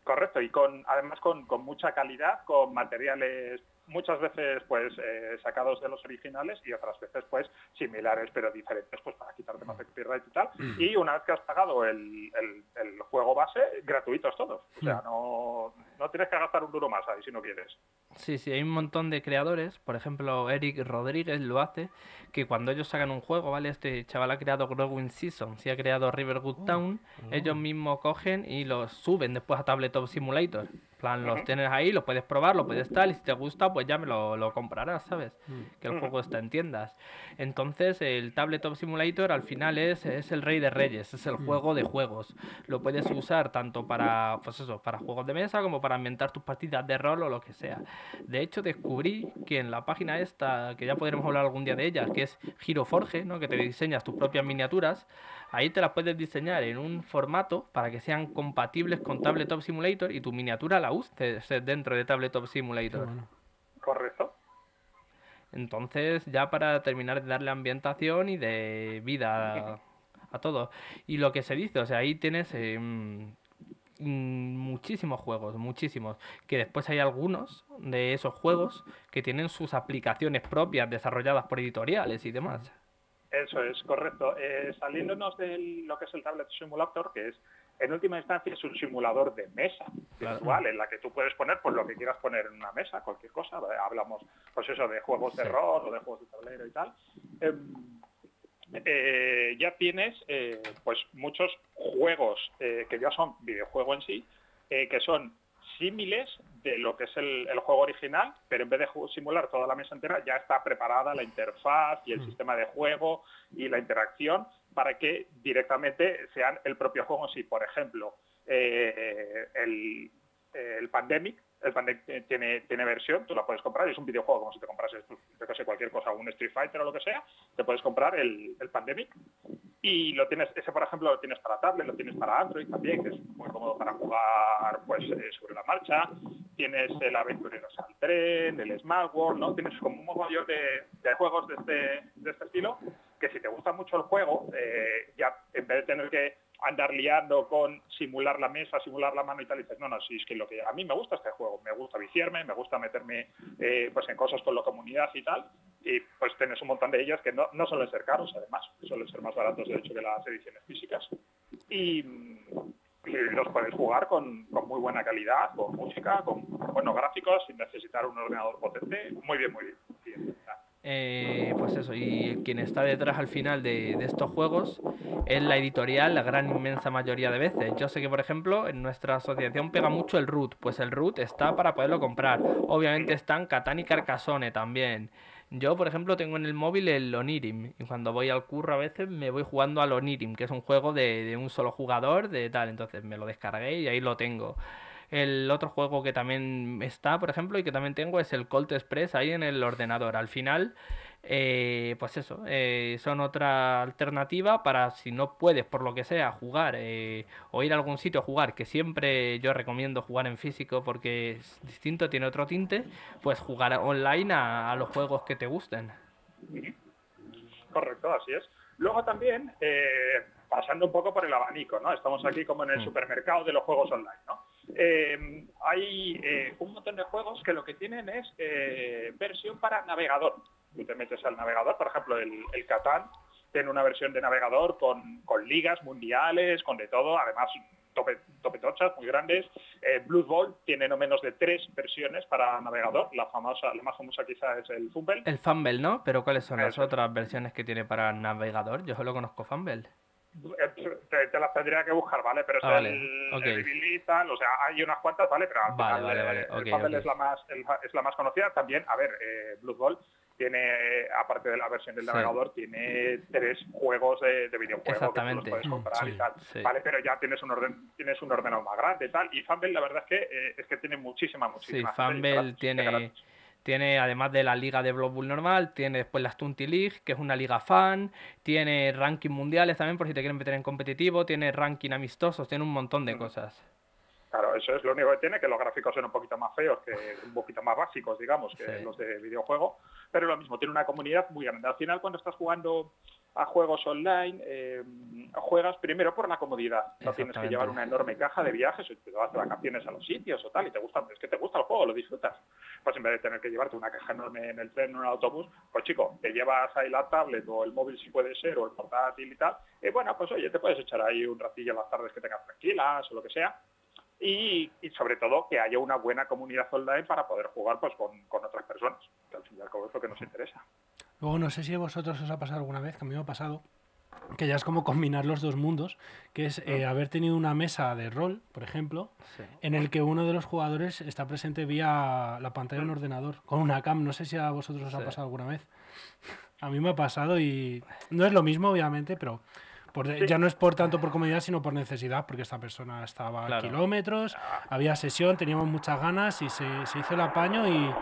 [SPEAKER 3] Correcto, y con además con, con mucha calidad, con materiales muchas veces pues eh, sacados de los originales y otras veces pues similares pero diferentes pues para quitarte más de copyright y tal mm. y una vez que has pagado el, el, juego base gratuitos todos o sea mm. no, no tienes que gastar un duro más ahí si no quieres
[SPEAKER 1] Sí, sí, hay un montón de creadores, por ejemplo, Eric Rodríguez lo hace, que cuando ellos sacan un juego, ¿vale? Este chaval ha creado Growing Season, si ha creado River Good oh, Town, oh. ellos mismos cogen y los suben después a Tabletop Simulator plan, los tienes ahí, los puedes probar, lo puedes tal, y si te gusta, pues ya me lo, lo comprarás, ¿sabes? Mm. Que el juego está en tiendas. Entonces, el Tabletop Simulator al final es, es el rey de reyes, es el mm. juego de juegos. Lo puedes usar tanto para, pues eso, para juegos de mesa como para inventar tus partidas de rol o lo que sea. De hecho, descubrí que en la página esta, que ya podremos hablar algún día de ella, que es Giro Forge, ¿no? que te diseñas tus propias miniaturas, Ahí te las puedes diseñar en un formato para que sean compatibles con Tabletop Simulator y tu miniatura la uses dentro de Tabletop Simulator.
[SPEAKER 3] Correcto.
[SPEAKER 1] Entonces, ya para terminar de darle ambientación y de vida a, todo. Y lo que se dice, o sea, ahí tienes em, muchísimos juegos, muchísimos. Que después hay algunos de esos juegos que tienen sus aplicaciones propias desarrolladas por editoriales y demás.
[SPEAKER 3] Eso es, correcto. Eh, saliéndonos de lo que es el Tablet Simulator, que es en última instancia es un simulador de mesa virtual en la que tú puedes poner pues lo que quieras poner en una mesa, cualquier cosa. Hablamos pues eso de juegos de rol o de juegos de tablero y tal. Em, eh, ya tienes eh, pues muchos juegos eh, que ya son videojuego en sí, que son símiles de lo que es el, juego original, pero en vez de simular toda la mesa entera, ya está preparada la interfaz y el mm. sistema de juego y la interacción para que directamente sean el propio juego en sí. Por ejemplo, el, el Pandemic el Pandemic tiene, tiene versión, tú la puedes comprar, es un videojuego como si te comprases, yo que sé, cualquier cosa, un Street Fighter o lo que sea, te puedes comprar el, Pandemic y lo tienes, ese por ejemplo lo tienes para tablet, lo tienes para Android también, que es muy cómodo para jugar pues eh, sobre la marcha, tienes el Aventureros al Tren, el Smart World, ¿no? Tienes como un montón de, juegos de este, de este estilo que si te gusta mucho el juego, eh, ya en vez de tener que andar liando con simular la mesa, simular la mano y tal, dices, no, no, sí, es que lo que a mí me gusta este juego, me gusta viciarme, me gusta meterme eh, pues en cosas con la comunidad y tal, y pues tienes un montón de ellas que no, no suelen ser caros, además, suelen ser más baratos de hecho que las ediciones físicas, y, los puedes jugar con, muy buena calidad, con música, con buenos gráficos, sin necesitar un ordenador potente, muy bien, muy bien.
[SPEAKER 1] Eh, pues eso, y quien está detrás al final de, estos juegos es la editorial, la gran inmensa mayoría de veces. Yo sé que, por ejemplo, en nuestra asociación pega mucho el root, pues el root está para poderlo comprar. Obviamente están Catán y Carcassonne también. Yo, por ejemplo, tengo en el móvil el Onirim y cuando voy al curro a veces me voy jugando al Onirim, que es un juego de, de un solo jugador, de tal, entonces me lo descargué y ahí lo tengo. El otro juego que también está, por ejemplo, y que también tengo es el Colt Express ahí en el ordenador. Al final, eh, pues eso, eh, son otra alternativa para si no puedes, por lo que sea, jugar eh, o ir a algún sitio a jugar, que siempre yo recomiendo jugar en físico porque es distinto, tiene otro tinte, pues jugar online a, los juegos que te gusten.
[SPEAKER 3] Correcto, así es. Luego también, pasando un poco por el abanico, ¿no? Estamos aquí como en el mm. supermercado de los juegos online, ¿no? Eh, hay eh, un montón de juegos que lo que tienen es eh, versión para navegador. Tú te metes al navegador, por ejemplo, el, el Catán tiene una versión de navegador con, ligas mundiales, con de todo, además tope, tochas muy grandes. Blue Bowl tiene no menos de tres versiones para navegador. La famosa, la más famosa quizá es el Fumble.
[SPEAKER 1] El Fumble, ¿no? Pero ¿cuáles son las otras versiones que tiene para navegador? Yo solo conozco Fumble.
[SPEAKER 3] Te, te, las tendría que buscar, ¿vale? Pero ah, es el, o sea, hay unas cuantas, ¿vale? Pero al final eh, el papel es la más es la más conocida. También, a ver, eh, Blood Bowl tiene, aparte de la versión del navegador, tiene tres juegos de, videojuegos que los puedes comprar y tal. Vale, pero ya tienes un orden, tienes un ordenador más grande y tal. Y Fumble, la verdad es que eh, es que tiene muchísima, muchísima.
[SPEAKER 1] Sí, Fumble tiene tiene, además de la liga de Blood Bowl normal, tiene después la Stunty League, que es una liga fan. Tiene ranking mundiales también, por si te quieren meter en competitivo. Tiene ranking amistosos, tiene un montón de cosas.
[SPEAKER 3] Claro, eso es lo único que tiene, que los gráficos son un poquito más feos, que un poquito más básicos, digamos, que los de videojuego. Pero lo mismo, tiene una comunidad muy grande. Al final, cuando estás jugando a juegos online, eh, juegas primero por la comodidad. No tienes que llevar una enorme caja de viajes, o te vas de vacaciones a los sitios o tal, y te gusta, es que te gusta el juego, lo disfrutas. Pues en vez de tener que llevarte una caja enorme en el tren o en el autobús, pues chico, te llevas ahí la tablet o el móvil si puede ser, o el portátil y tal, y bueno, pues oye, te puedes echar ahí un ratillo en las tardes que tengas tranquilas o lo que sea, y, sobre todo que haya una buena comunidad online para poder jugar pues con, con otras personas, que al fin y al cabo es lo que nos interesa.
[SPEAKER 2] Luego no sé si a vosotros os ha pasado alguna vez, que a mí me ha pasado, que ya es como combinar los dos mundos, que es eh, haber tenido una mesa de rol, por ejemplo, en el que uno de los jugadores está presente vía la pantalla de un ordenador, con una cam. No sé si a vosotros os ha pasado alguna vez. A mí me ha pasado y no es lo mismo, obviamente, pero ya no es por tanto por comodidad, sino por necesidad, porque esta persona estaba a kilómetros, había sesión, teníamos muchas ganas y se, se hizo el apaño y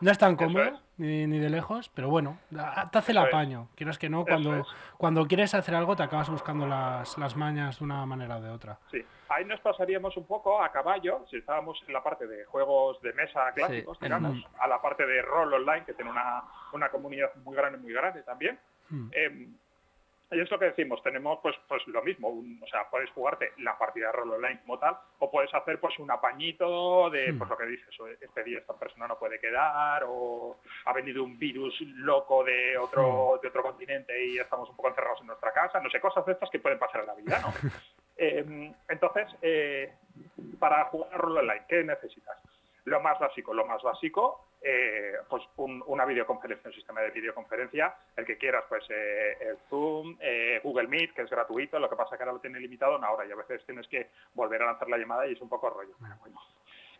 [SPEAKER 2] no es tan cómodo ni, ni, de lejos, pero bueno, te hace el apaño. Quieres que no, cuando, cuando quieres hacer algo te acabas buscando las, las mañas de una manera o de otra.
[SPEAKER 3] Sí, ahí nos pasaríamos un poco a caballo, si estábamos en la parte de juegos de mesa clásicos, digamos, a la parte de rol online, que tiene una, una comunidad muy grande, muy grande también. Hmm. Em, y es lo que decimos, tenemos pues pues lo mismo, o sea, puedes jugarte la partida de rol online como tal, o puedes hacer pues un apañito de hmm. pues lo que dices, este día esta persona no puede quedar, o ha venido un virus loco de otro, hmm. de otro continente y estamos un poco encerrados en nuestra casa, no sé, cosas de estas que pueden pasar en la vida, ¿no? Em, entonces, eh, para jugar rol online, ¿qué necesitas? Lo más básico, lo más básico, eh, pues una videoconferencia, un sistema de videoconferencia, el que quieras, pues eh, el Zoom, Google Meet, que es gratuito, lo que pasa que ahora lo tiene limitado una hora y a veces tienes que volver a lanzar la llamada y es un poco rollo. Bueno,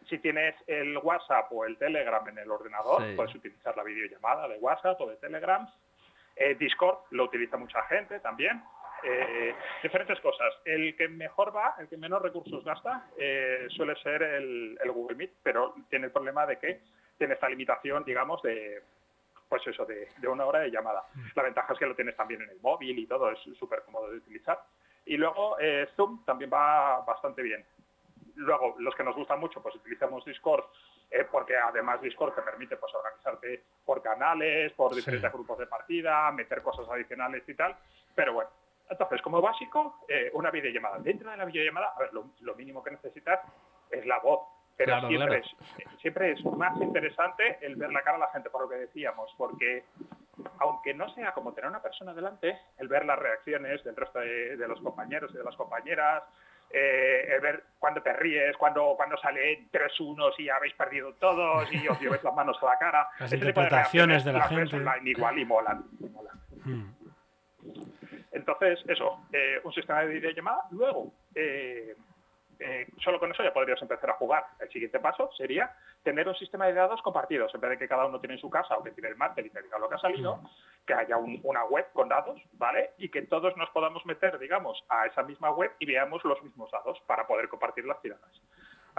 [SPEAKER 3] si tienes el WhatsApp o el Telegram en el ordenador, puedes utilizar la videollamada de WhatsApp o de Telegram. Discord lo utiliza mucha gente también. Eh, diferentes cosas. El que mejor va, el que menos recursos gasta, eh, suele ser el, Google Meet, pero tiene el problema de que tiene esta limitación, digamos, de pues eso, de, una hora de llamada. Mm. La ventaja es que lo tienes también en el móvil y todo, es súper cómodo de utilizar. Y luego eh, Zoom también va bastante bien. Luego, los que nos gustan mucho, pues utilizamos Discord, porque además Discord te permite pues organizarte por canales, por diferentes grupos de partida, meter cosas adicionales y tal. Pero bueno, entonces, como básico, eh, una videollamada. Dentro de la videollamada, a ver, lo, mínimo que necesitas es la voz. Pero siempre, Es, siempre es más interesante el ver la cara a la gente, por lo que decíamos, porque aunque no sea como tener una persona delante, el ver las reacciones del resto de, los compañeros y de las compañeras, eh, el ver cuando te ríes, cuando, cuando sale tres unos y habéis perdido todos y os lleves las manos a la cara.
[SPEAKER 2] Las interpretaciones de, la gente.
[SPEAKER 3] igual y molan. Hmm. Entonces, eso, eh, un sistema de videollamada. Luego, eh, eh, solo con eso ya podrías empezar a jugar. El siguiente paso sería tener un sistema de dados compartidos. En vez de que cada uno tiene en su casa o que tiene el máster y te diga lo que ha salido, que haya una web con dados, ¿vale? Y que todos nos podamos meter, digamos, a esa misma web y veamos los mismos dados para poder compartir las tiradas.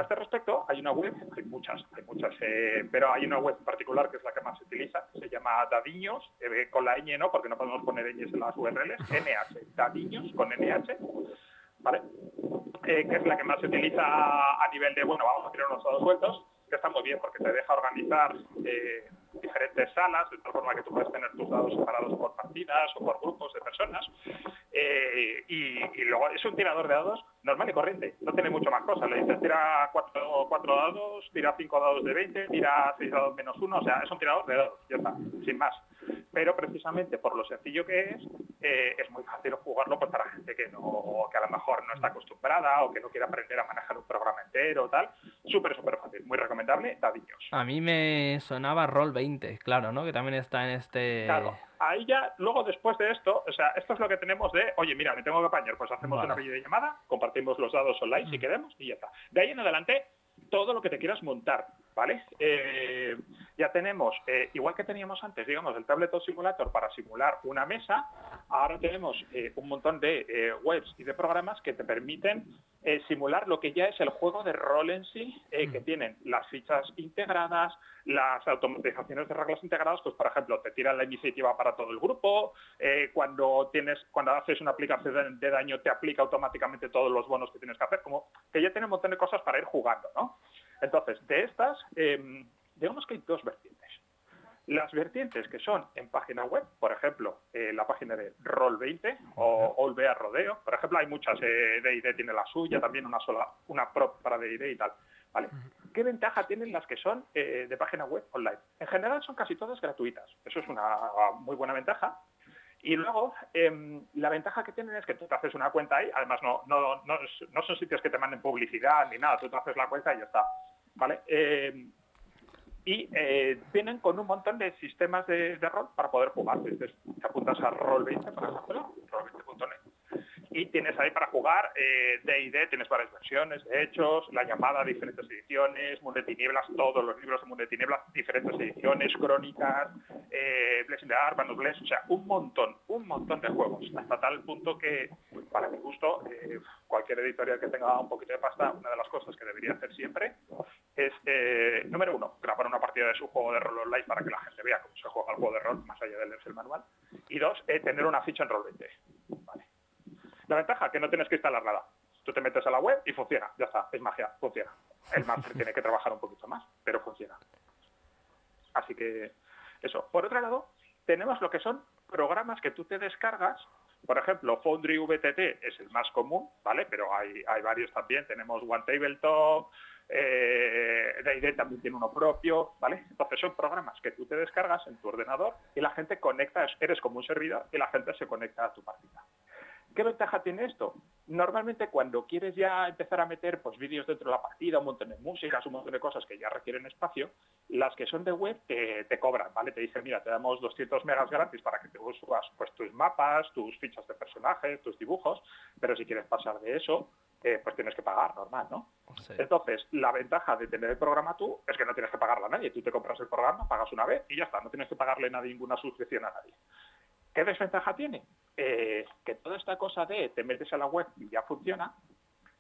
[SPEAKER 3] A este respecto, hay una web, hay muchas, hay muchas, eh, pero hay una web en particular que es la que más se utiliza, se llama Dadiños, eh, con la ñ no, porque no podemos poner ñ en las URLs, NH, Dadiños con NH, ¿vale? Eh, que es la que más se utiliza a nivel de, bueno, vamos a tirar unos dados sueltos, que está muy bien porque te deja organizar diferentes salas, de tal forma que tú puedes tener tus dados separados por partidas o por grupos de personas. y, y, luego es un tirador de dados normal y corriente, no tiene mucho más cosas. Le dices tira cuatro, cuatro dados, tira cinco dados de 20, tira seis dados menos uno, o sea, es un tirador de dados, ya está, sin más. Pero precisamente por lo sencillo que es, eh, es muy fácil jugarlo pues, para gente que, no, que a lo mejor no está acostumbrada o que no quiere aprender a manejar un programa entero tal. Súper, súper fácil, muy recomendable, dadillos.
[SPEAKER 1] A mí me sonaba Roll 20, claro, ¿no? Que también está en este...
[SPEAKER 3] Claro ahí ya, luego después de esto, o sea, esto es lo que tenemos de, oye, mira, me tengo que apañar, pues hacemos una videollamada, compartimos los dados online si mm. queremos y ya está. De ahí en adelante, todo lo que te quieras montar, ¿vale? Eh, ya tenemos, eh, igual que teníamos antes, digamos, el Tabletop Simulator para simular una mesa, ahora tenemos eh, un montón de webs y de programas que te permiten simular lo que ya es el juego de rol en sí, que mm. tienen las fichas integradas, las automatizaciones de reglas integradas, pues por ejemplo, te tiran la iniciativa para todo el grupo, cuando tienes, cuando haces una aplicación de daño te aplica automáticamente todos los bonos que tienes que hacer, como que ya tiene un montón de cosas para ir jugando, ¿no? Entonces, de estas, em, digamos que hay dos vertientes. Las vertientes que son en página web, por ejemplo, eh, la página de Roll20 o Olvea Rodeo, por ejemplo, hay muchas, eh, tiene la suya, también una sola, una prop para D&D y tal. ¿Vale? ¿Qué ventaja tienen las que son eh, de página web online? En general son casi todas gratuitas. Eso es una muy buena ventaja. Y luego, em, la ventaja que tienen es que tú te haces una cuenta ahí, además no, no, no, no, son sitios que te manden publicidad ni nada, tú te haces la cuenta y ya está. ¿Vale? Eh, y eh, vienen con un montón de sistemas de, rol para poder jugar. Entonces, te apuntas a Roll20, por ejemplo, roll20.net, y tienes ahí para jugar D&D, eh, tienes varias versiones, de hechos, la llamada, diferentes ediciones, Mundo de Tinieblas, todos los libros de Mundo de Tinieblas, diferentes ediciones, crónicas, eh, Blessing the Bless, o sea, un montón, un montón de juegos, hasta tal punto que, para mi gusto, eh, cualquier editorial que tenga un poquito de pasta, una de las cosas que debería hacer siempre es, eh, número uno, grabar una partida de su juego de rol online para que la gente vea cómo se juega el juego de rol, más allá de leerse el manual, y dos, tener una ficha en Roll20. Vale. La ventaja, que no tienes que instalar nada. Tú te metes a la web y funciona, ya está, es magia, funciona. El máster tiene que trabajar un poquito más, pero funciona. Así que eso. Por otro lado, tenemos lo que son programas que tú te descargas. Por ejemplo, Foundry VTT es el más común, ¿vale? Pero hay, hay varios también. Tenemos One Tabletop, eh, también tiene uno propio, ¿vale? Entonces son programas que tú te descargas en tu ordenador y la gente conecta, eres como un servidor y la gente se conecta a tu partida. ¿Qué ventaja tiene esto? Normalmente cuando quieres ya empezar a meter pues, vídeos dentro de la partida, un montón de músicas, un montón de cosas que ya requieren espacio, las que son de web te, cobran, ¿vale? Te dicen, mira, te damos 200 megas gratis para que te subas pues, tus mapas, tus fichas de personajes, tus dibujos, pero si quieres pasar de eso, eh, pues tienes que pagar, normal, ¿no? Entonces, la ventaja de tener el programa tú es que no tienes que pagarle a nadie. Tú te compras el programa, pagas una vez y ya está, no tienes que pagarle a ninguna suscripción a nadie. ¿Qué desventaja tiene? Eh, que toda esta cosa de te metes a la web y ya funciona,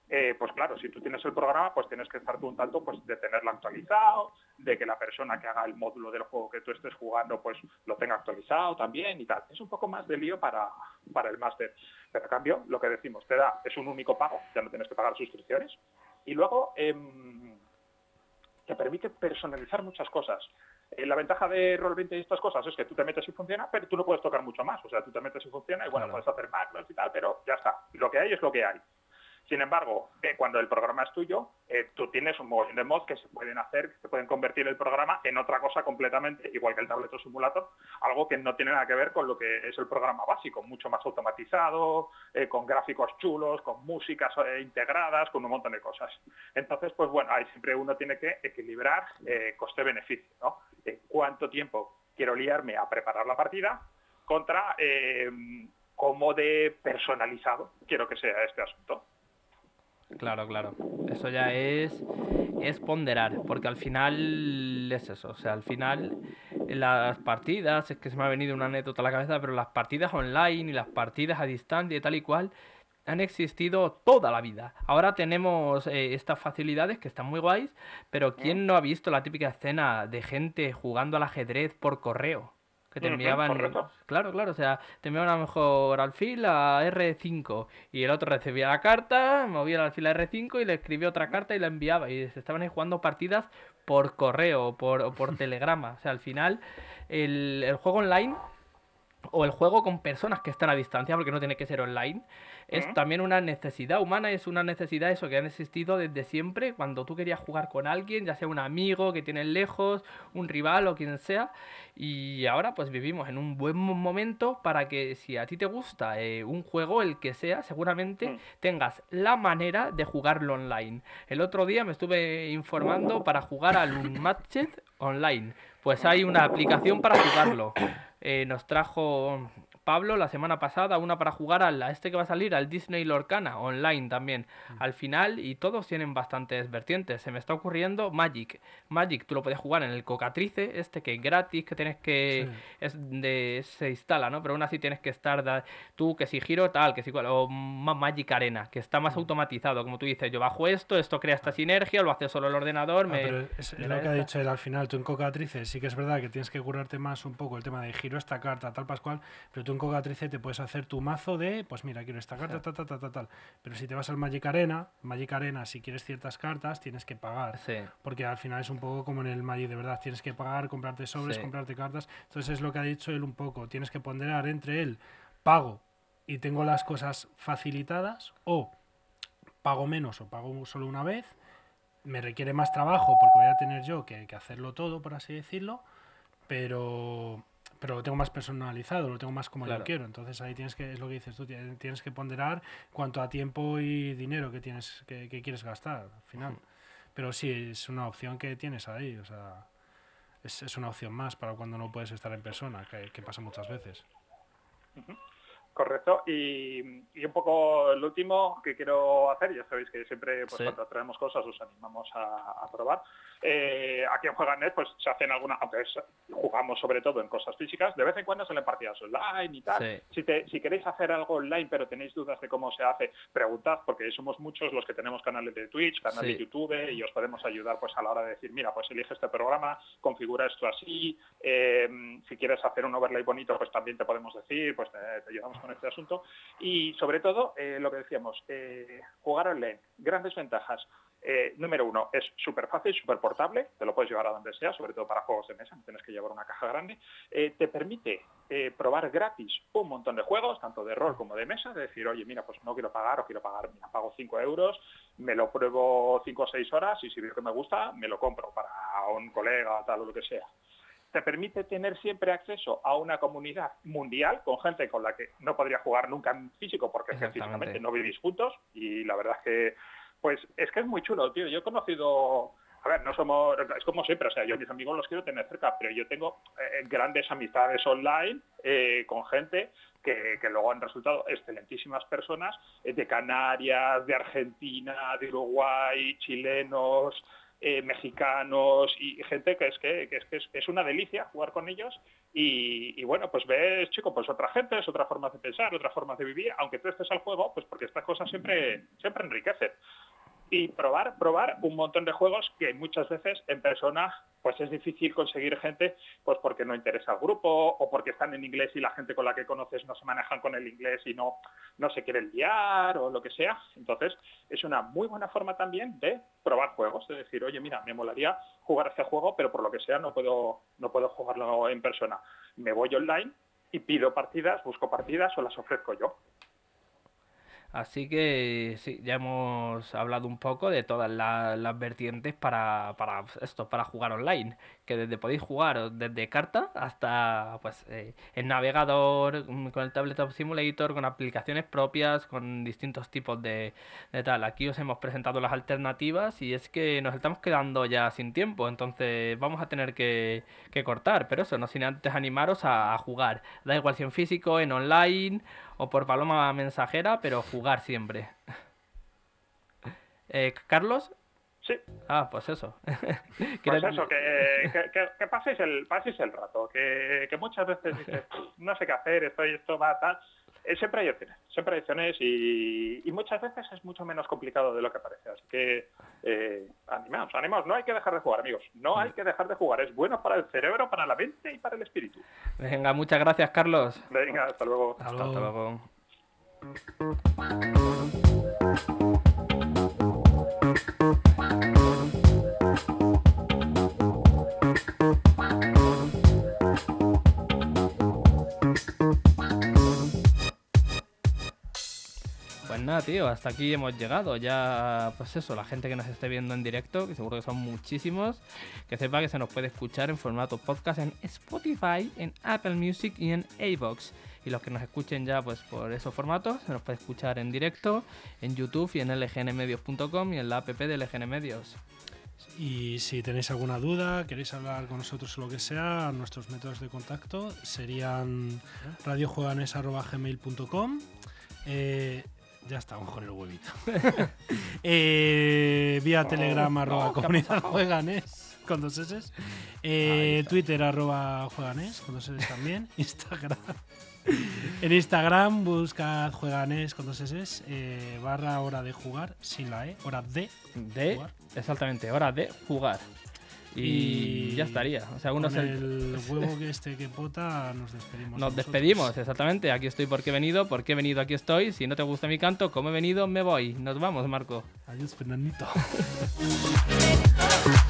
[SPEAKER 3] eh, pues claro, si tú tienes el programa, pues tienes que estar tú un tanto pues, de tenerlo actualizado, de que la persona que haga el módulo del juego que tú estés jugando, pues lo tenga actualizado también y tal. Es un poco más de lío para, para el máster. Pero a cambio, lo que decimos, te da, es un único pago, ya no tienes que pagar suscripciones. Y luego em, te permite personalizar muchas cosas. Eh, la ventaja de Roll20 y estas cosas es que tú te metes y funciona, pero tú no puedes tocar mucho más. O sea, tú te metes y funciona y bueno, puedes hacer macros y tal, pero ya está. Lo que hay es lo que hay. Sin embargo, eh, cuando el programa es tuyo, eh, tú tienes un montón de mods que se pueden hacer, que pueden convertir el programa en otra cosa completamente, igual que el tableto simulator, algo que no tiene nada que ver con lo que es el programa básico, mucho más automatizado, eh, con gráficos chulos, con músicas integradas, con un montón de cosas. Entonces, pues bueno, ahí siempre uno tiene que equilibrar coste-beneficio, ¿no? ¿Cuánto tiempo quiero liarme a preparar la partida contra cómo de personalizado quiero que sea este asunto?
[SPEAKER 1] Claro, claro. Eso ya es, es ponderar, porque al final es eso. O sea, al final las partidas, es que se me ha venido una anécdota a la cabeza, pero las partidas online y las partidas a distancia y tal y cual han existido toda la vida. Ahora tenemos eh, estas facilidades que están muy guays, pero ¿quién no ha visto la típica escena de gente jugando al ajedrez por correo? Que te enviaban. claro, claro, o sea, te enviaban a lo mejor alfil a R5 y el otro recibía la carta, movía el alfil a R5 y le escribía otra carta y la enviaba. Y se estaban ahí jugando partidas por correo o por, por telegrama. O sea, al final, el, el juego online o el juego con personas que están a distancia, porque no tiene que ser online, es también una necesidad humana, es una necesidad eso que han existido desde siempre, cuando tú querías jugar con alguien, ya sea un amigo que tienes lejos, un rival o quien sea, y ahora pues vivimos en un buen momento para que si a ti te gusta eh, un juego, el que sea, seguramente mm. tengas la manera de jugarlo online. El otro día me estuve informando para jugar al Unmatched online, pues hay una aplicación para jugarlo. Eh, nos trajo Pablo la semana pasada, una para jugar a este que va a salir, al Disney Lorcana, online también. Mm. Al final, y todos tienen bastantes vertientes. Se me está ocurriendo Magic. Magic, tú lo puedes jugar en el Cocatrice, este que es gratis, que tienes que. Es de, se instala, ¿no? Pero aún así tienes que estar. tú, que si giro tal, que si. O Magic Arena, que está más mm. automatizado. Como tú dices, yo bajo esto, esto crea esta sinergia, lo hace solo el ordenador. Ah,
[SPEAKER 2] me, es, lo que ha dicho él al final. Tú en Cocatrice sí que es verdad que tienes que curarte más un poco el tema de giro esta carta, tal Pascual, pero tú en Cocatrice te puedes hacer tu mazo de, pues mira, quiero esta carta, tal, tal, tal, tal, Pero si te vas al Magic Arena, Magic Arena, si quieres ciertas cartas, tienes que pagar. Porque al final es un poco como en el Magic de verdad, tienes que pagar, comprarte sobres, comprarte cartas. Entonces es lo que ha dicho él un poco, tienes que ponderar entre él, pago y tengo las cosas facilitadas, o pago menos o pago solo una vez, me requiere más trabajo porque voy a tener yo que, que hacerlo todo, por así decirlo, pero pero lo tengo más personalizado, lo tengo más como yo quiero. Entonces ahí tienes que, es lo que dices tú, tienes que ponderar cuanto a tiempo y dinero que tienes, que, quieres gastar al final. Pero sí, es una opción que tienes ahí, o sea, es, es una opción más para cuando no puedes estar en persona, que, que pasa muchas veces.
[SPEAKER 3] Correcto. Y, un poco el último que quiero hacer, ya sabéis que siempre pues, cuando traemos cosas os animamos a, probar. Eh, aquí en Jueganet pues se hacen algunas, aunque jugamos sobre todo en cosas físicas, de vez en cuando salen partidas online y tal. Si, si queréis hacer algo online pero tenéis dudas de cómo se hace, preguntad porque somos muchos los que tenemos canales de Twitch, canales de YouTube y os podemos ayudar pues a la hora de decir, mira, pues elige este programa, configura esto así, eh, si quieres hacer un overlay bonito pues también te podemos decir, pues te ayudamos con este asunto. Y sobre todo, eh, lo que decíamos, eh, jugar online, grandes ventajas. Eh, número uno, es súper fácil, súper portable, te lo puedes llevar a donde sea, sobre todo para juegos de mesa, no tienes que llevar una caja grande. te permite probar gratis un montón de juegos, tanto de rol como de mesa, de decir, oye, mira, pues no quiero pagar o quiero pagar, mira, pago 5 euros, me lo pruebo 5 o 6 horas y si veo que me gusta, me lo compro para un colega, tal o lo que sea. Te permite tener siempre acceso a una comunidad mundial con gente con la que no podría jugar nunca en físico porque físicamente no vivís juntos y la verdad es que pues es que es muy chulo, tío. Yo he conocido a ver, no somos, es como siempre, o sea, yo mis amigos los quiero tener cerca, pero yo tengo eh, grandes amistades online eh, con gente que, luego han resultado excelentísimas personas eh, de Canarias, de Argentina, de Uruguay, chilenos, mexicanos y gente que es que, es, es, una delicia jugar con ellos y, bueno, pues ves, chico, pues otra gente, es otra forma de pensar, otra forma de vivir, aunque tú estés al juego, pues porque estas cosas siempre, siempre enriquecen y probar, probar un montón de juegos que muchas veces en persona pues es difícil conseguir gente pues porque no interesa al grupo o porque están en inglés y la gente con la que conoces no se manejan con el inglés y no, no se quieren liar o lo que sea. Entonces es una muy buena forma también de probar juegos, de decir, oye, mira, me molaría jugar este juego, pero por lo que sea no puedo, no puedo jugarlo en persona. Me voy online y pido partidas, busco partidas o las ofrezco yo.
[SPEAKER 1] Así que sí, ya hemos hablado un poco de todas las vertientes para, para esto, para jugar online que desde podéis jugar desde carta hasta pues eh, el navegador, mm, con el Tabletop Simulator, con aplicaciones propias, con distintos tipos de, tal. Aquí os hemos presentado las alternativas y es que nos estamos quedando ya sin tiempo, entonces vamos a tener que, cortar, pero eso, no sin antes animaros a, jugar. Da igual si en físico, en online o por paloma mensajera, pero jugar siempre. Eh, Carlos,
[SPEAKER 3] Sí.
[SPEAKER 1] Ah, pues eso.
[SPEAKER 3] pues eso, que, que, paséis, el, paséis el rato, que, muchas veces dices, no sé qué hacer, estoy, esto va tal. Eh, siempre hay opciones, siempre hay opciones y, muchas veces es mucho menos complicado de lo que parece. Así que eh, animaos, animaos. No hay que dejar de jugar, amigos. No hay que dejar de jugar. Es bueno para el cerebro, para la mente y para el espíritu.
[SPEAKER 1] Venga, muchas gracias, Carlos.
[SPEAKER 3] Venga, hasta luego.
[SPEAKER 1] hasta luego. Nada, tío, hasta aquí hemos llegado. Ya, pues eso, la gente que nos esté viendo en directo, que seguro que son muchísimos, que sepa que se nos puede escuchar en formato podcast en Spotify, en Apple Music y en iVoox. Y los que nos escuchen ya pues por esos formatos, se nos puede escuchar en directo, en YouTube y en lgnmedios.com y en la app de LGN Medios.
[SPEAKER 2] Y si tenéis alguna duda, queréis hablar con nosotros o lo que sea, nuestros métodos de contacto serían radiojueganes.gmail.com eh, ya estamos con el huevito. eh, vía Telegram arroba comunidad jueganes con dos S. Eh, Twitter arroba jueganes con dos S también. Instagram. en Instagram buscad jueganes con dos S eh, barra hora de jugar sin la E, hora de,
[SPEAKER 1] de jugar. Exactamente, hora de jugar. Y, ya estaría. O sea,
[SPEAKER 2] con el huevo que este que pota, nos despedimos.
[SPEAKER 1] Nos despedimos, exactamente. Aquí estoy porque he venido, porque he venido, aquí estoy. Si no te gusta mi canto, como he venido, me voy. Nos vamos, Marco.
[SPEAKER 2] Adiós, Fernandito.